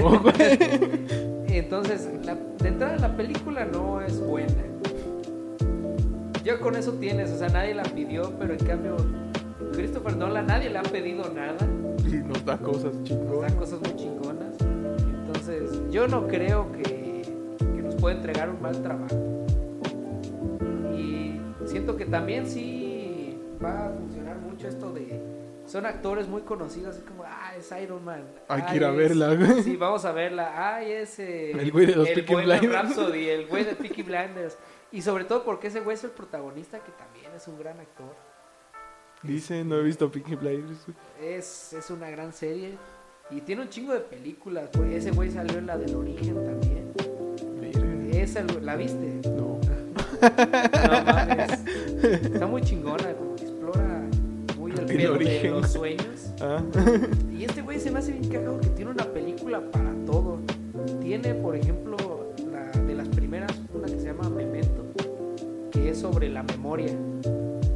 Güey. Entonces, la, de entrada la película no es buena. Ya con eso tienes, o sea, nadie la pidió, pero en cambio, Christopher Nolan, nadie le ha pedido nada. Y nos da cosas Nos chingonas. da cosas muy chingonas. Entonces, yo no creo que, que nos pueda entregar un mal trabajo. Y siento que también sí va a funcionar mucho esto de. Son actores muy conocidos, así como, ah, es Iron Man. Hay que ir a es- verla, güey. Sí, vamos a verla. Ay, ese. El güey de los Peaky Bohemian Blinders. Rhapsody, el güey de Peaky Blinders. Y sobre todo porque ese güey es el protagonista, que también es un gran actor. Dice, no he visto Peaky Blinders. güey. Es, es una gran serie. Y tiene un chingo de películas, güey. Ese güey salió en la del origen también. Esa, la viste. No. No mames. Está muy chingona, como que explora muy el El pedo de origen. los sueños. Ah. Y este güey se me hace bien cagado que tiene una película para todo. Tiene, por ejemplo, la de las primeras, una que se llama Memento, que es sobre la memoria.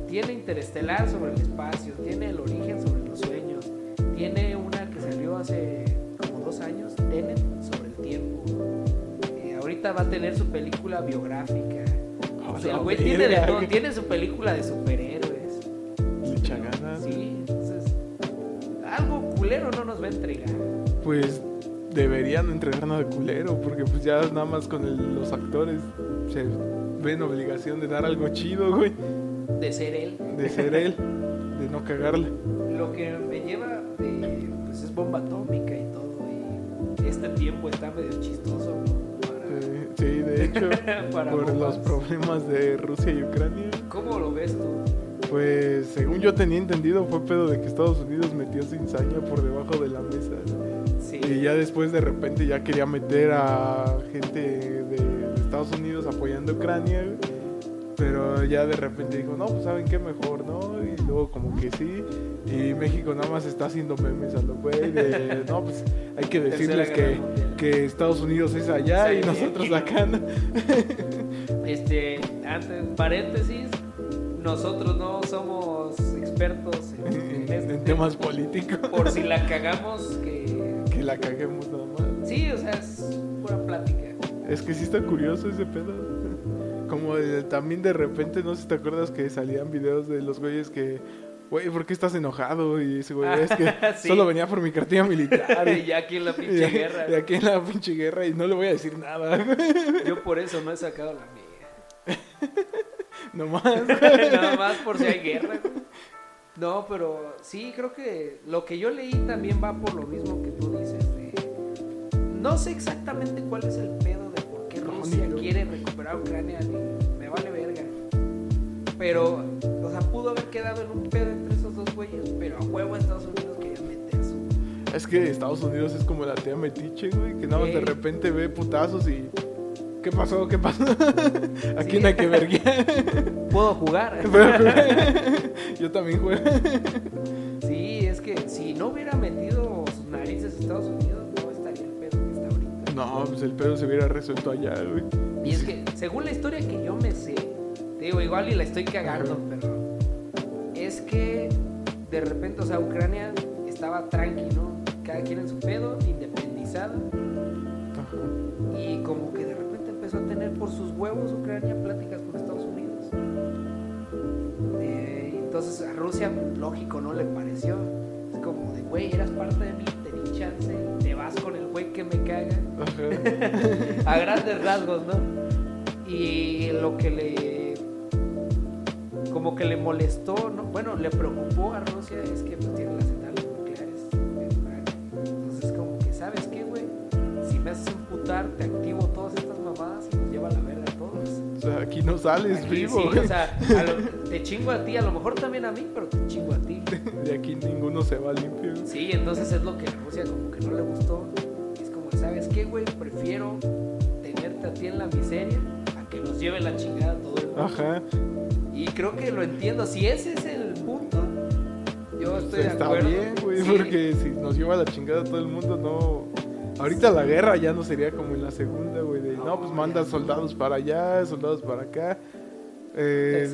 Tiene Interestelar sobre el espacio, tiene El origen sobre los sueños, tiene una que salió hace como dos años, Tenet, sobre el tiempo. Eh, ahorita va a tener su película biográfica. O sea, el güey tiene de todo, tiene su película de superhéroes. Le echa ganas. Sí, entonces algo culero no nos va a entregar. Pues deberían entregarnos de culero, porque pues ya nada más con el- los actores se ven obligación de dar algo chido, güey. De ser él. De ser él, de no cagarla. Lo que me lleva de, pues es bomba atómica y todo. Y este tiempo está medio chistoso para, Eh, sí, de hecho, para por los bombas. problemas de Rusia y Ucrania. ¿Cómo lo ves tú? Pues según yo tenía entendido fue pedo de que Estados Unidos metió cizaña por debajo de la mesa. Sí. Y ya después de repente ya quería meter a gente de, Estados Unidos apoyando a Ucrania. Pero ya de repente dijo, no, pues saben qué mejor, ¿no? Y luego como que sí. Y México nada más está haciendo memes a lo güey. De, no, pues hay que decirles que, que Estados Unidos es allá Sí. y nosotros acá. Este, antes, paréntesis, nosotros no somos expertos en, en En, este en temas políticos. Por si la cagamos, que... Que la caguemos nada más. Sí, o sea, es pura plática. Es que sí está curioso ese pedo. Como de- también de repente, no sé si te acuerdas que salían videos de los güeyes que, güey, ¿por qué estás enojado? Y ese güey, es que Sí. solo venía por mi cartilla militar. Y ya aquí en la y, pinche guerra. y aquí en la pinche guerra y no le voy a decir nada. Yo por eso no he sacado la mía. Nomás. Nada más por si hay guerra. güey. No, pero sí, creo que lo que yo leí también va por lo mismo que tú dices. de- No sé exactamente cuál es el pedo de por qué Rusia quiere recuperar Ucrania. ni- me vale verga. Pero, o sea, pudo haber quedado en un pedo entre esos dos güeyes, pero a huevo Estados Unidos quería meter su... Es que Estados Unidos es como la tía metiche, güey, que nada más de repente ve putazos y... ¿Qué pasó? ¿Qué pasó? ¿A Sí. quién hay que verguiar? Puedo jugar. Yo también juego. Sí, es que si no hubiera metido sus narices a Estados Unidos, no estaría el pedo que está ahorita. No, pues el pedo se hubiera resuelto allá, güey. Y es que, según la historia que yo me sé, te digo, igual y la estoy cagando, pero es que de repente, o sea, Ucrania estaba tranqui, ¿no? Cada quien en su pedo, independizada, Ajá. y como que de repente empezó a tener por sus huevos Ucrania pláticas con Estados Unidos. Eh, entonces a Rusia, lógico, no le pareció. Es como de, güey, eras parte de mí, te di chance, te vas con el güey que me caga. A grandes rasgos, ¿no? Y lo que le como que le molestó, ¿no? Bueno, le preocupó a Rusia es que pues tiene las centrales nucleares en Ucrania. Entonces como que, ¿sabes qué, güey? Si me haces emputar, te aquí no sales Aquí vivo, sí, o sea, lo- te chingo a ti, a lo mejor también a mí, pero te chingo a ti. De aquí ninguno se va limpio. Sí, entonces es lo que a Rusia como que no le gustó. Es como, ¿sabes qué, güey? Prefiero tenerte a ti en la miseria a que nos lleve la chingada todo el mundo. Ajá. Y creo que lo entiendo. Si ese es el punto, yo estoy de Está acuerdo. bien, güey, Sí, porque si nos lleva la chingada todo el mundo, no, Ahorita la guerra ya no sería como en la segunda, güey. De, no, pues ya manda no. soldados para allá, soldados para acá. eh,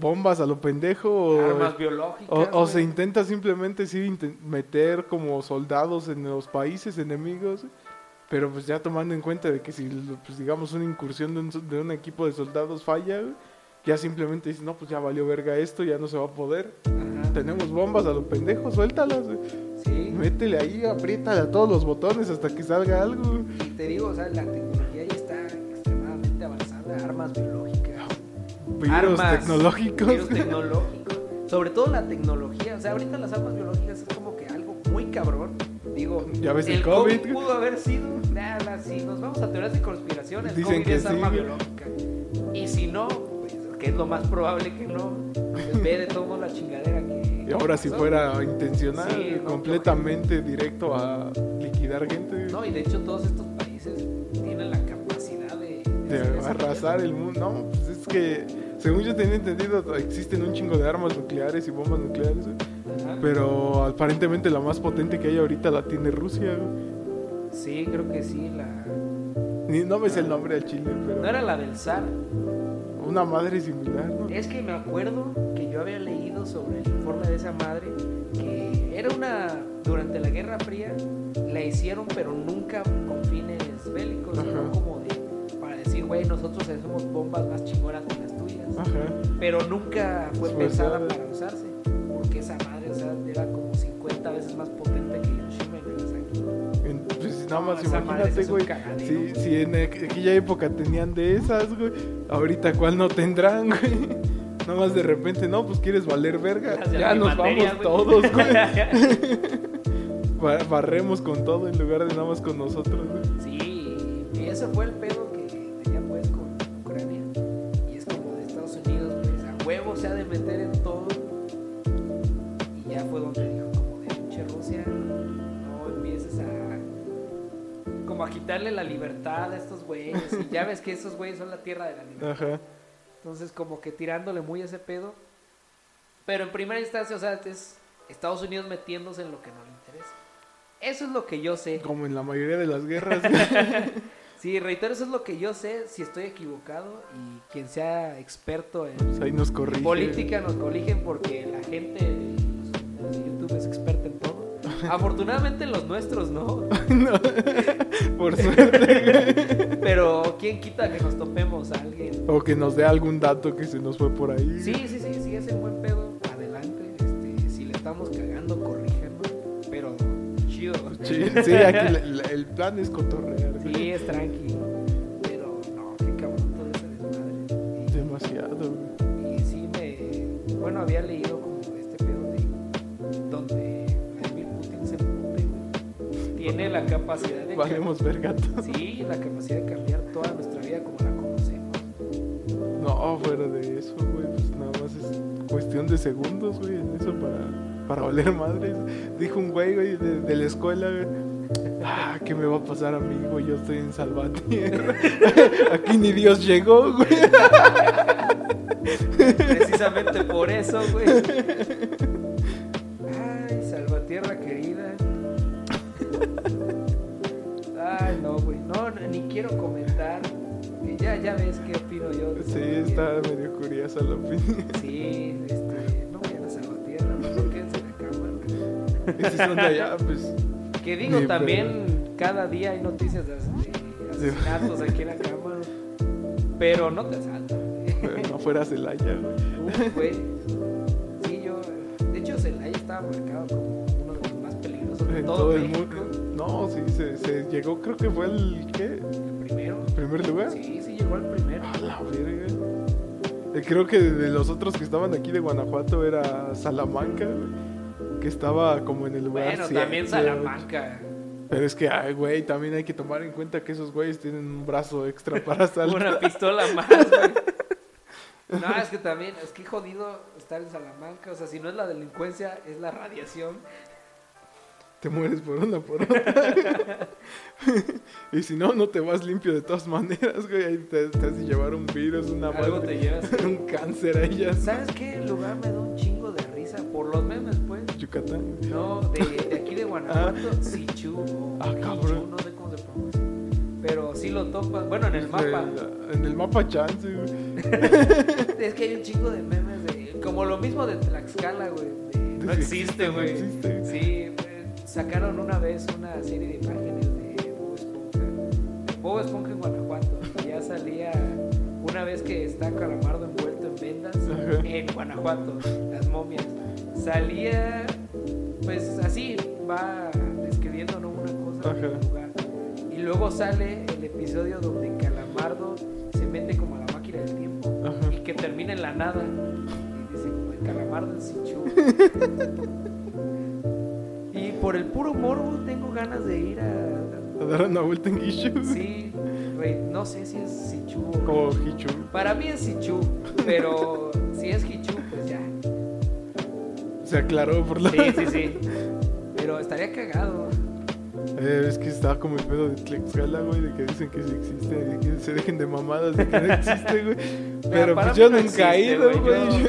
bombas a lo pendejo. O, armas biológicas. o- se intenta simplemente sí meter como soldados en los países enemigos. Pero pues ya tomando en cuenta de que si, pues digamos, una incursión de un, de un equipo de soldados falla, güey, ya simplemente dices, no, pues ya valió verga esto, ya no se va a poder. Ajá. Tenemos bombas a lo pendejo, suéltalas. Sí. Métele ahí, apriétale a todos los botones hasta que salga algo. Y te digo, o sea, la tecnología ya está extremadamente avanzada. Armas biológicas. Virus armas, tecnológicos. virus tecnológicos. Sobre todo la tecnología. O sea, ahorita las armas biológicas es como que algo muy cabrón. Digo, Ya ves el el COVID. COVID pudo haber sido. Nada, si nos vamos a teorías de conspiración, el Dicen COVID que es sí, arma biológica. Y si no, que es lo más probable que no, pues ve de todo la chingadera que. Y ahora si fuera intencional, Sí, no, completamente directo a liquidar gente, No, y de hecho, todos estos países tienen la capacidad de. de arrasar el mundo. No, pues es que, según yo tenía entendido, existen un chingo de armas nucleares y bombas nucleares. Ajá. pero aparentemente la más potente que hay ahorita la tiene Rusia. Sí, creo que sí, la. No ves el nombre al chile, pero No era la del zar. Una madre similar, ¿no? Es que me acuerdo que yo había leído sobre el informe de esa madre que era una. Durante la Guerra Fría la hicieron, pero nunca con fines bélicos, sino Ajá. como de. Para decir, güey, nosotros hacemos bombas más chingonas que las tuyas. Ajá. Pero nunca fue pensada para usarse. Porque esa madre, o sea, era como 50 veces más potente No, más imagínate, güey. Si, si en aqu- aquella época tenían de esas, güey. Ahorita, ¿cuál no tendrán, güey? Nada más de repente, no, pues quieres valer verga. Ya nos vamos todos, güey. Ba- Barremos con todo en lugar de nada más con nosotros, güey. Sí, y ese fue el pedo que tenía pues con Ucrania. Y es como de Estados Unidos, pues a huevo se ha de meter en todo. Y ya fue donde como a quitarle la libertad a estos güeyes. Y ya ves que esos güeyes son la tierra de la libertad. Ajá. Entonces como que tirándole muy ese pedo. Pero en primera instancia, o sea, es Estados Unidos metiéndose en lo que no le interesa. Eso es lo que yo sé. Como en la mayoría de las guerras. Sí, reitero, eso es lo que yo sé, si estoy equivocado y quien sea experto en Pues ahí nos corrige. política nos corrigen porque la gente de, YouTube es experta en. Afortunadamente los nuestros no, No, Por suerte. pero quién quita que nos topemos a alguien. O que nos dé algún dato que se nos fue por ahí. Sí, sí, sí, sí, es el buen pedo, adelante. Este, si le estamos cagando, corríjanos, pero chido. Sí, sí, aquí la- la- el plan es cotorrear. Sí, es tranqui, pero no, qué cabrón todo ese desmadre. Y- Demasiado, güey. Y sí me. Bueno, había leído como este pedo de. Donde Tiene la capacidad de. Valemos todos. Sí, la capacidad de cambiar toda nuestra vida como la conocemos. No, fuera de eso, güey, pues nada más es cuestión de segundos, güey, en eso para, para valer madres. Dijo un güey, güey, de, de la escuela, güey. Ah, ¿qué me va a pasar a mí, güey? Yo estoy en Salvatierra. Aquí ni Dios llegó, güey. Precisamente por eso, güey. Ay, Salvatierra querida. No, ni quiero comentar. Ya, ya ves qué opino yo. Sí, está medio curiosa la opinión. Sí, este, no vayan a Salvatierra, mejor quédense en la cámara. Allá, pues. Que digo, también cada día hay noticias de, asesinatos aquí en la cámara. Pero no te asaltan. pero no fuera Celaya, güey. Sí, yo. De hecho, Celaya estaba marcado como uno de los más peligrosos de todo, todo el mundo. No, sí, se, se llegó, creo que fue el. ¿Qué? El primero. ¿El primer lugar? Sí, sí, llegó al primero. A la verga. Eh, Creo que de los otros que estaban aquí de Guanajuato era Salamanca, que estaba como en el lugar. Bueno, siete, también. Salamanca. Pero es que, ay, güey, también hay que tomar en cuenta que esos güeyes tienen un brazo extra para saltar. Una pistola más, güey. No, es que también, es que jodido estar en Salamanca. O sea, si no es la delincuencia, es la radiación. Te mueres por una por otra. y si no, no te vas limpio de todas maneras, güey. Ahí te, te has de llevar un virus, una Algo madre, te llevas. un cáncer ahí ya. ¿Sabes qué lugar me da un chingo de risa? por los memes, pues. Yucatán. No, de, de aquí de Guanajuato, Sichu. o Ah, cabrón. No sé cómo se pronuncia. Pero sí lo topas. Bueno, en el mapa. en el mapa chance, güey. Es que hay un chingo de memes de. Como lo mismo de Tlaxcala, güey. de No existe, no güey. existe. Sí, eh, sacaron una vez una serie de imágenes de Bob Esponja. Bob Esponja en Guanajuato. Ya salía una vez que está Calamardo envuelto en vendas Ajá. en Guanajuato, las momias. Salía, pues así, va describiendo ¿no? una cosa del Ajá. lugar. Y luego sale el episodio donde Calamardo se mete como a la máquina del tiempo Ajá. y que termina en la nada. Y dice como el calamardo en Sichu. por el puro morbo tengo ganas de ir a. A dar una vuelta en Gishu. Sí, güey, no sé si es Sichu o. Hichu. Para mí es Sichu, pero si es Hichu, pues ya. Se aclaró por la. Sí, sí, sí. Pero estaría cagado. Eh, es que estaba como el pedo de Tlaxcala, güey, de que dicen que sí existe, de que se dejen de mamadas de que no existe, güey. Pero pues yo no nunca he ido, güey, yo-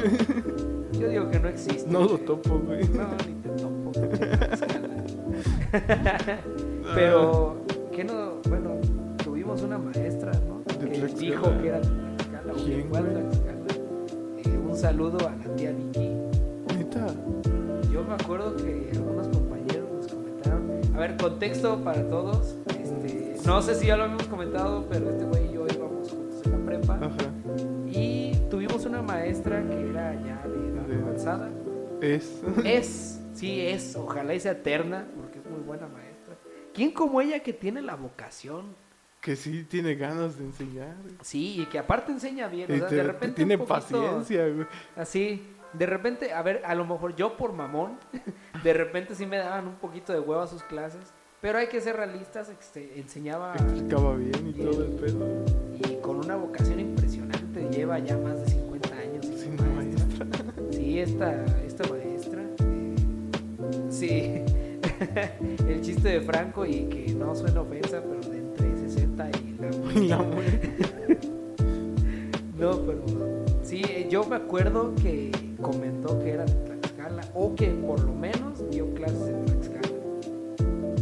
Yo digo que no existe. No lo topo, güey. No, ni te topo. Pero, ¿qué no? Bueno, tuvimos una maestra, ¿no? Que dijo que era Tlaxcala. ¿Quién. Eh, un saludo a la tía Vicky. Neta. Yo me acuerdo que algunos compañeros nos comentaron. A ver, contexto para todos. Este, no sé si ya lo habíamos comentado, pero este güey y yo íbamos juntos en la prepa. Ajá. Y tuvimos una maestra que era ya de edad avanzada. Es. Es, sí es, ojalá y sea eterna, buena maestra. ¿Quién como ella que tiene la vocación? Que sí tiene ganas de enseñar. güey. Sí, y que aparte enseña bien, o sea, te- de te repente tiene poquito paciencia, güey. Así, de repente, a ver, a lo mejor yo por mamón, de repente sí me daban un poquito de huevo a sus clases, pero hay que ser realistas, este, enseñaba Explicaba bien y todo el pedo. y con una vocación impresionante, lleva ya más de 50 años. No, maestra. maestra. Sí, esta, esta maestra. eh, sí. El chiste de Franco y que no suena ofensa, pero de entre 60 y la muerte. No, pero sí, eh, yo me acuerdo que comentó que era de Tlaxcala o que por lo menos dio clases en Tlaxcala.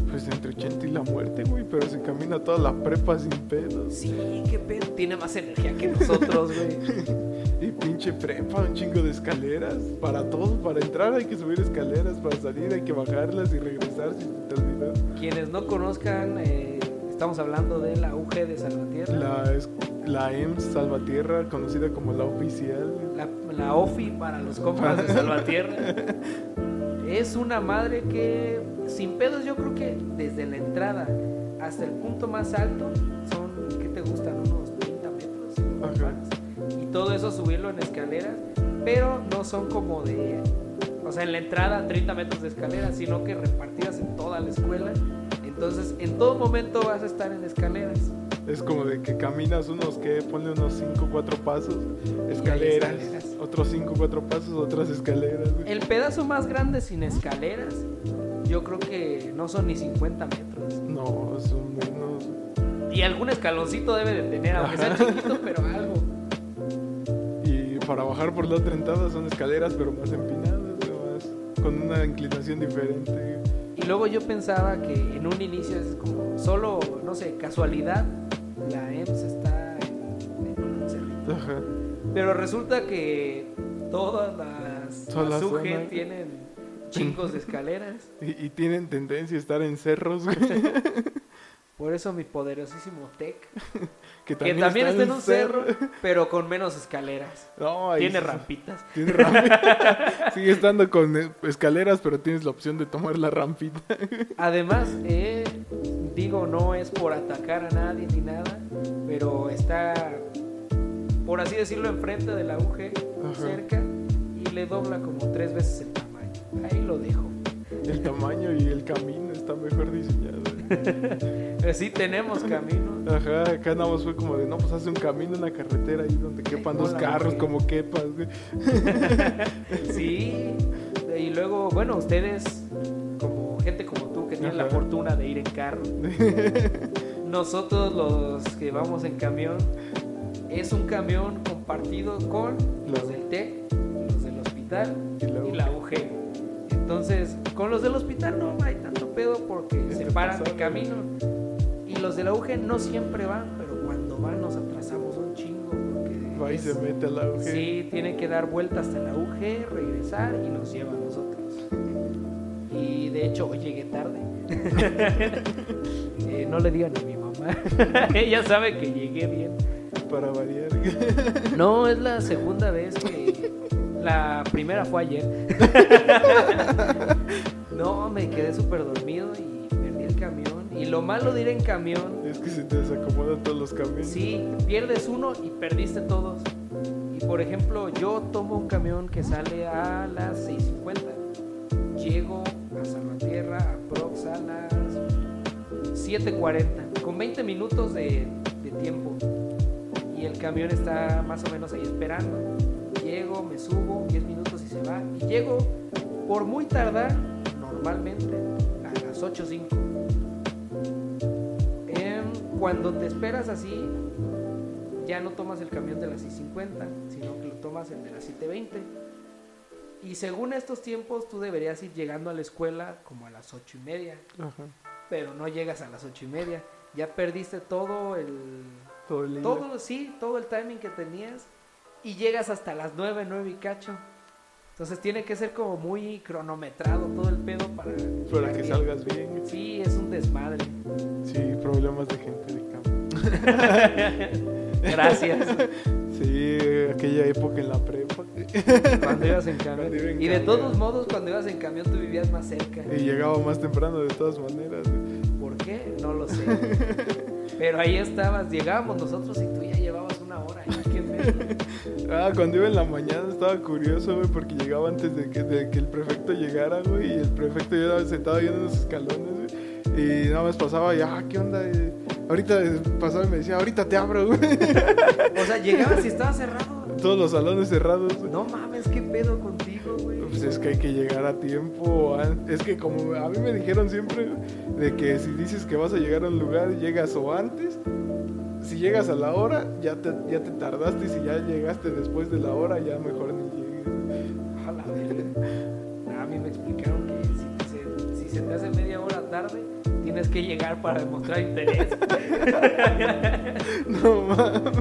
Pues entre 80 y la muerte, güey. Pero se camina toda la prepa sin pedos. Sí, qué pedo. Tiene más energía que nosotros, güey. Pinche prepa, un chingo de escaleras. Para todo, para entrar hay que subir escaleras. Para salir hay que bajarlas y regresar si se te olvidó. Quienes no conozcan, eh, estamos hablando de la UG de Salvatierra. La, es- la EMS Salvatierra, conocida como la oficial. La, la OFI para los compas de Salvatierra. Es una madre que, sin pedos, yo creo que desde la entrada hasta el punto más alto todo eso subirlo en escaleras, pero no son como de, o sea, en la entrada 30 metros de escaleras, sino que repartidas en toda la escuela. Entonces, en todo momento vas a estar en escaleras. Es como de que caminas unos que ponle unos 5 4 pasos, escaleras, escaleras. otros 5 4 pasos, otras escaleras. El pedazo más grande sin escaleras, yo creo que no son ni 50 metros. No, son menos. Y algún escaloncito debe de tener, aunque sea chiquito, pero algo. Para bajar por la otra entrada son escaleras, pero más empinadas, más, con una inclinación diferente. Y luego yo pensaba que en un inicio es como solo, no sé, casualidad, la EMS está en, en un cerrito. Ajá. Pero resulta que todas las, las la UG tienen chingos de escaleras. Y, y tienen tendencia a estar en cerros, güey, Por eso mi poderosísimo TEC, que que también está está en un cerro, pero con menos escaleras. No, Tiene sí- rampitas. Tiene rampita. Sigue estando con eh, escaleras, pero tienes la opción de tomar la rampita. Además, eh, digo, no es por atacar a nadie ni nada, pero está, por así decirlo, enfrente de la UG, Ajá. cerca, y le dobla como tres veces el tamaño. Ahí lo dejo. El tamaño y el camino está mejor diseñado. Pero sí tenemos camino. Ajá, acá nada más fue como de, no, pues hace un camino, una carretera ahí donde quepan dos carros como quepas, güey. Sí, y luego, bueno, ustedes, como gente como tú, que tienen la fortuna de ir en carro, nosotros los que vamos en camión, es un camión compartido con los del TEC, los del hospital Y la y la UG. Entonces, con los del hospital no hay tanto pedo porque se paran de camino. Y los de la UG no siempre van, pero cuando van nos atrasamos un chingo porque Va y es- se mete a la UG. Sí, tiene que dar vueltas hasta la UG, regresar y nos lleva a nosotros. Y de hecho, hoy llegué tarde. Eh, no le digan a mi mamá. Ella sabe que llegué bien. Para variar. No, es la segunda vez que. La primera fue ayer. No, me quedé súper dormido y perdí el camión. Y lo malo de ir en camión es que se te desacomodan todos los camiones. Sí, pierdes uno y perdiste todos. Y por ejemplo, yo tomo un camión que sale a las 6.50. Llego a Salvatierra, a Prox a las 7.40, con 20 minutos de, de tiempo. Y el camión está más o menos ahí esperando. Llego, me subo, 10 minutos y se va. Y llego, por muy tardar, normalmente, a las 8.05. Em, cuando te esperas así, ya no tomas el camión de las 6.50, sino que lo tomas el de las 7.20. Y según estos tiempos, tú deberías ir llegando a la escuela como a las 8 y media, Ajá. pero no llegas a las 8 y media. Ya perdiste todo el, Todo el todo, sí, todo el timing que tenías y llegas hasta las 9, 9 y cacho. Entonces tiene que ser como muy cronometrado todo el pedo para, Para que salgas bien. Sí, es un desmadre. Sí, problemas de gente de campo. Gracias. Sí, aquella época en la prepa. Cuando ibas en camión. Cuando iba en y de todos modos, cuando ibas en camión, tú vivías más cerca. Y llegaba más temprano de todas maneras. ¿Por qué? No lo sé. Pero ahí estabas, llegábamos nosotros y tú ya llevabas Ah, cuando iba en la mañana estaba curioso, güey, porque llegaba antes de que, de que el prefecto llegara, güey, y el prefecto ya estaba sentado en los escalones, güey, y nada más pasaba y, ah, ¿qué onda? Eh, Ahorita eh, pasaba y me decía, ahorita te abro, güey. O sea, llegabas y estaba cerrado. Todos los salones cerrados. güey. No mames, ¿qué pedo contigo, güey? Pues es que hay que llegar a tiempo. an- Es que como a mí me dijeron siempre de que si dices que vas a llegar a un lugar, llegas o antes. Si llegas a la hora, ya te, ya te tardaste. Y si ya llegaste después de la hora, ya mejor ni llegues. A la verga. A mí me explicaron que si, se, si se te hace media hora tarde, tienes que llegar para demostrar interés. No mames.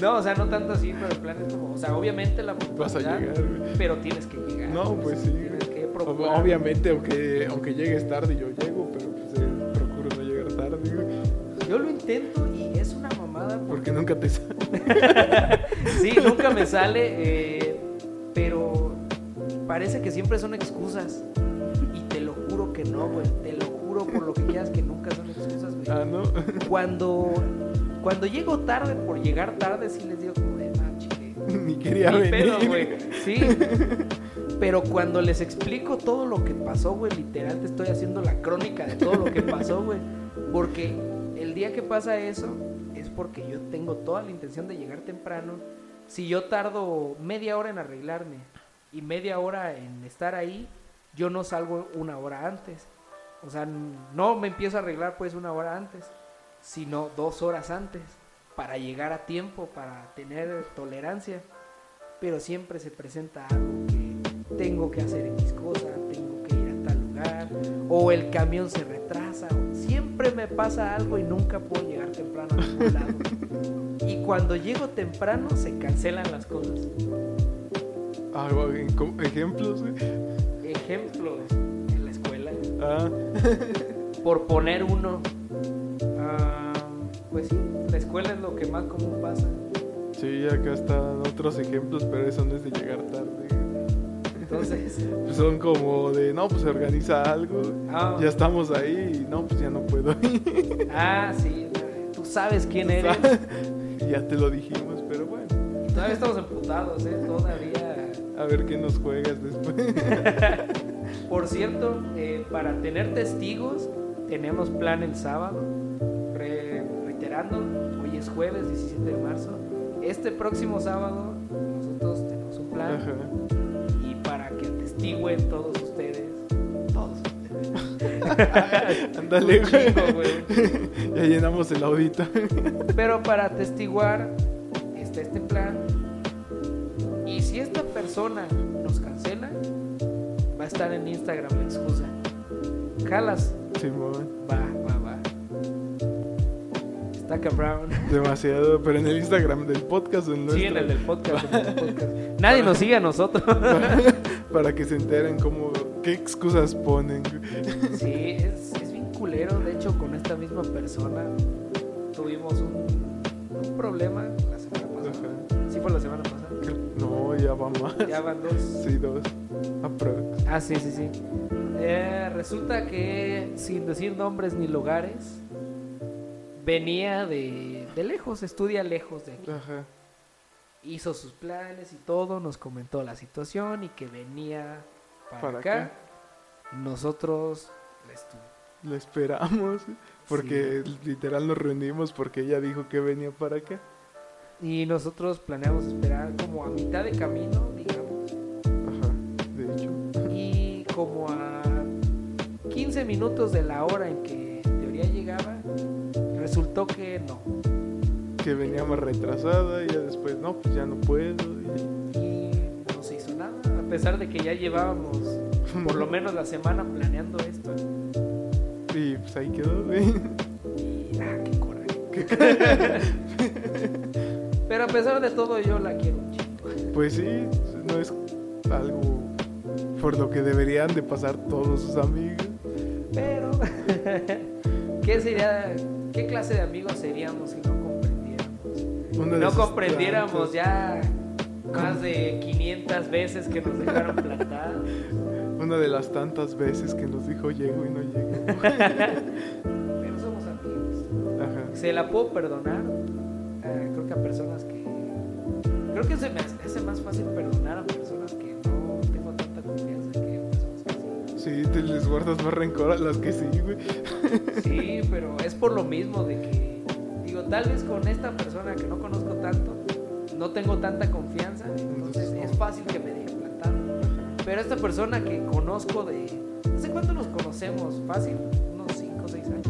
No, o sea, no tanto así, pero el plan es como, o sea, obviamente la Vas a llegar, güey. pero tienes que llegar. No, pues sí. Tienes que procurar. Obviamente, aunque, aunque llegues tarde, yo llego, pero pues eh, procuro no llegar tarde, güey, Yo lo intento mamada porque nunca te sale. sí, nunca me sale, eh, pero parece que siempre son excusas. Y te lo juro que no, güey. Te lo juro por lo que quieras que nunca son excusas, güey. Ah, no. Cuando, cuando llego tarde por llegar tarde, sí les digo como de, ah, chile. Ni quería Ni venir. pedo, güey. Sí. Pero cuando les explico todo lo que pasó, güey, literal te estoy haciendo la crónica de todo lo que pasó, güey. Porque el día que pasa eso es porque yo tengo toda la intención de llegar temprano. Si yo tardo media hora en arreglarme y media hora en estar ahí, yo no salgo una hora antes. O sea, no me empiezo a arreglar pues una hora antes, sino dos horas antes, para llegar a tiempo, para tener tolerancia. Pero siempre se presenta algo que tengo que hacer X cosa, tengo que ir a tal lugar, o el camión se retrasa, siempre me pasa algo y nunca puedo llegar temprano a ningún lado. Y cuando llego temprano se cancelan las cosas. Ah, ejemplos, güey. Ejemplos en la escuela. Ah, por poner uno. ah, pues sí, la escuela es lo que más común pasa. sí, acá están otros ejemplos, pero eso no es de llegar tarde. Entonces, Pues son como de, no, pues se organiza algo. ah, Ya estamos ahí y no, pues ya no puedo ir. ah, sí, tú sabes quién eres. ya te lo dijimos, pero bueno. Todavía estamos emputados, ¿eh? Todavía. A ver qué nos juegas después. Por cierto, eh, para tener testigos, tenemos plan el sábado. Re- reiterando, hoy es jueves 17 de marzo. Este próximo sábado, nosotros tenemos un plan. Ajá. Atestiguen todos ustedes, todos ustedes. Ándale, güey. Ya llenamos el audito. Pero para atestiguar está este plan. Y si esta persona nos cancela, Va a estar en Instagram la excusa. ¿Jalas? Simón. Va, va, va. Está cabrón. Demasiado, pero en el Instagram del podcast o en Sí, nuestro, en el del podcast. en el del podcast. Nadie nos sigue a nosotros. para que se enteren cómo qué excusas ponen. Sí, es, es bien culero. De hecho, con esta misma persona tuvimos un, un problema la semana pasada. Ajá. Sí, fue la semana pasada. No, ya va más. Ya van dos. Sí, dos. Aprox. Ah, sí, sí, sí. Eh, resulta que, sin decir nombres ni lugares, venía de, de lejos, estudia lejos de aquí. Ajá. Hizo sus planes y todo, nos comentó la situación y que venía para, ¿Para acá. Nosotros la estu- Lo esperamos. Porque literal nos reunimos porque ella dijo que venía para acá. Y nosotros planeamos esperar como a mitad de camino, digamos, Ajá. De hecho. y como a 15 minutos de la hora en que en teoría llegaba, resultó que no. Que venía más retrasada y ya después, no, pues ya no puedo. y- Y no se hizo nada, a pesar de que ya llevábamos por lo menos la semana planeando esto. Y pues ahí quedó, güey. Y ah, qué coraje. Pero a pesar de todo, yo la quiero un chingo. Pues sí, no es algo por lo que deberían de pasar todos sus amigos. Pero, ¿qué sería, qué clase de amigos seríamos si no comprendiéramos? Ya más de 500 veces que nos dejaron plantados. Una de las tantas veces que nos dijo llego y no llego. Pero somos amigos. Ajá. Se la puedo perdonar. eh, creo que a personas que. Creo que se me hace más fácil perdonar a personas que no tengo tanta confianza que a personas que sí. Sí, te les guardas más rencor a las que sí, güey. Sí, pero es por lo mismo de que. Tal vez con esta persona que no conozco tanto, no tengo tanta confianza, entonces es fácil que me deje plantado. Pero esta persona que conozco de. ¿Hace cuánto nos conocemos? Fácil, unos 5 o 6 años.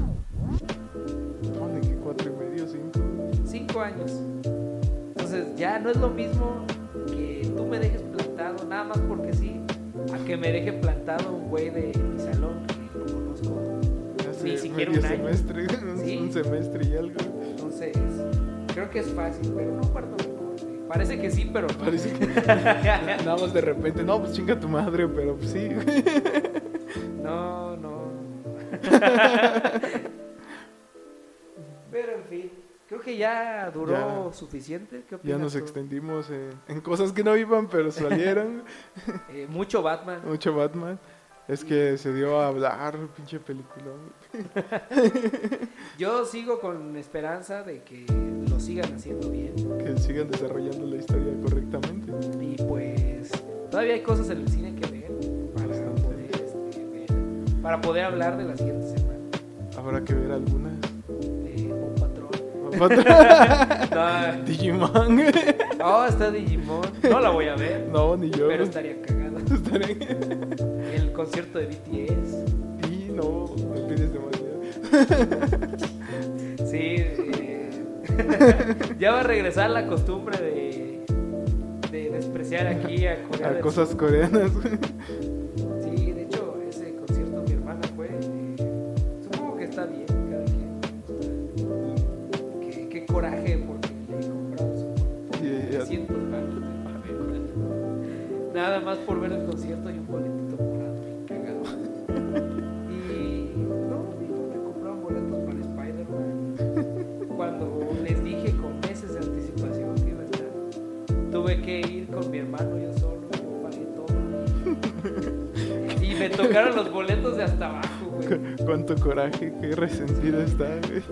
Pone que cuatro y medio, cinco. cinco años. Entonces ya no es lo mismo que tú me dejes plantado nada más porque sí, a que me deje plantado un güey de mi salón que lo conozco. Hace Ni siquiera un año. semestre, Sí. un semestre y algo. Entonces, creo que es fácil, pero no guardo rencor. Parece que sí, pero. Parece que nada más de repente, no, pues chinga tu madre, pero pues sí. No, no. pero en fin, creo que ya duró Ya. suficiente. ¿Qué Ya nos tú? extendimos en, en cosas que no iban, pero salieron. Eh, mucho Batman. Mucho Batman. Es que se dio a hablar, pinche película. Yo sigo con esperanza de que lo sigan haciendo bien. Que sigan desarrollando la historia correctamente. Y pues todavía hay cosas en el cine que ver para poder, este, ver, para poder hablar de la siguiente semana. Habrá que ver algunas. Patrón. No, Digimon. oh, está Digimon. No la voy a ver, No, ni yo. pero estaría cagado. Estaré- El concierto de BTS. Y no, me pides demasiado. Sí, eh, ya va a regresar la costumbre de, de despreciar aquí a Corea A cosas coreanas. 300 baros de papel. Nada más por ver el concierto y un boletito morado, bien cagado. Y no, digo, me compraron boletos para Spider-Man. Cuando les dije con meses de anticipación que iba a estar, tuve que ir con mi hermano yo solo, yo pagué todo. Y me tocaron los boletos de hasta abajo, güey. Cu- Cuánto coraje, qué resentido está, güey.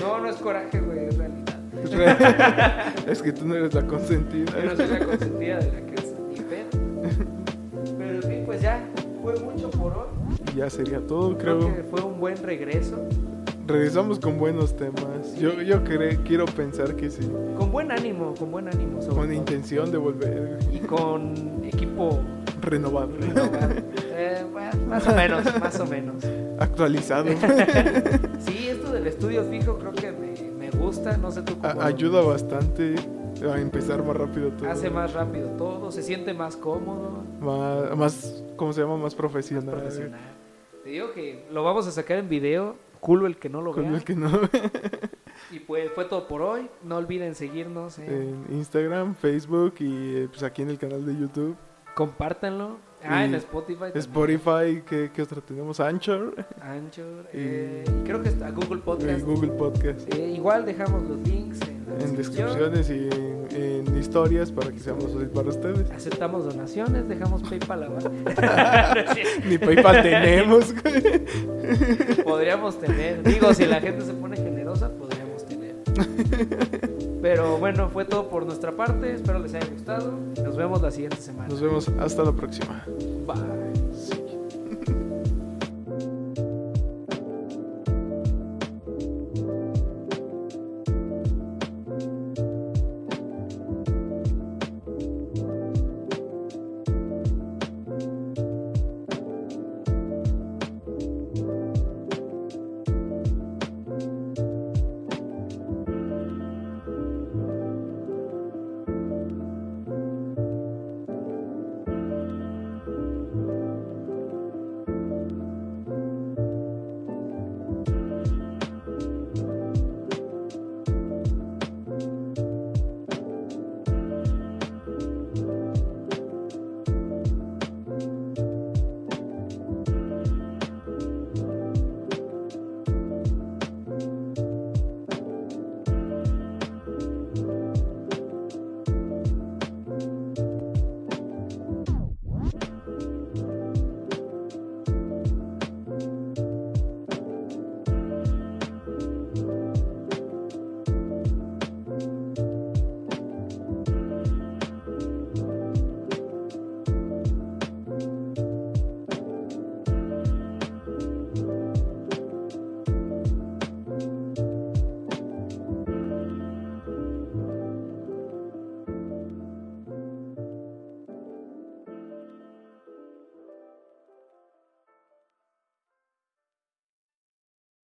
No, no es coraje, güey, es realidad. Es que tú no eres la consentida. Yo no soy la consentida de la casa, ni pedo. Pero en fin, pues ya, fue mucho por hoy. Ya sería todo, Creo creo. que fue un buen regreso. Regresamos con buenos temas. Yo, yo cre- quiero pensar que sí. Con buen ánimo, con buen ánimo. sobre Con todo. intención de volver Y con equipo renovado, renovado. Eh, bueno, más o menos, más o menos. actualizado. Sí, esto del estudio fijo creo que gusta. No sé tú cómo. A- ayuda bastante. A empezar más rápido todo. Hace más rápido todo, se siente más cómodo, Más, más ¿cómo se llama? Más más profesional. Te digo que lo vamos a sacar en video, culo el que no lo vea. el que no. Y pues fue todo por hoy. No olviden seguirnos, en- en Instagram, Facebook y eh, pues aquí en el canal de YouTube. compártanlo. Ah, en Spotify. también. Spotify, ¿qué, qué otra tenemos? Anchor Anchor. Y- eh, y creo que está Google Podcast. Google Podcast. Eh, igual dejamos los links en la En descripción. descripciones y en, en historias para que seamos útiles para ustedes. Aceptamos donaciones, dejamos PayPal. Ni PayPal tenemos. podríamos tener. Digo, si la gente se pone generosa, podríamos tener. Pero bueno, fue todo por nuestra parte. Espero les haya gustado. Nos vemos la siguiente semana. Nos vemos hasta la próxima. Bye.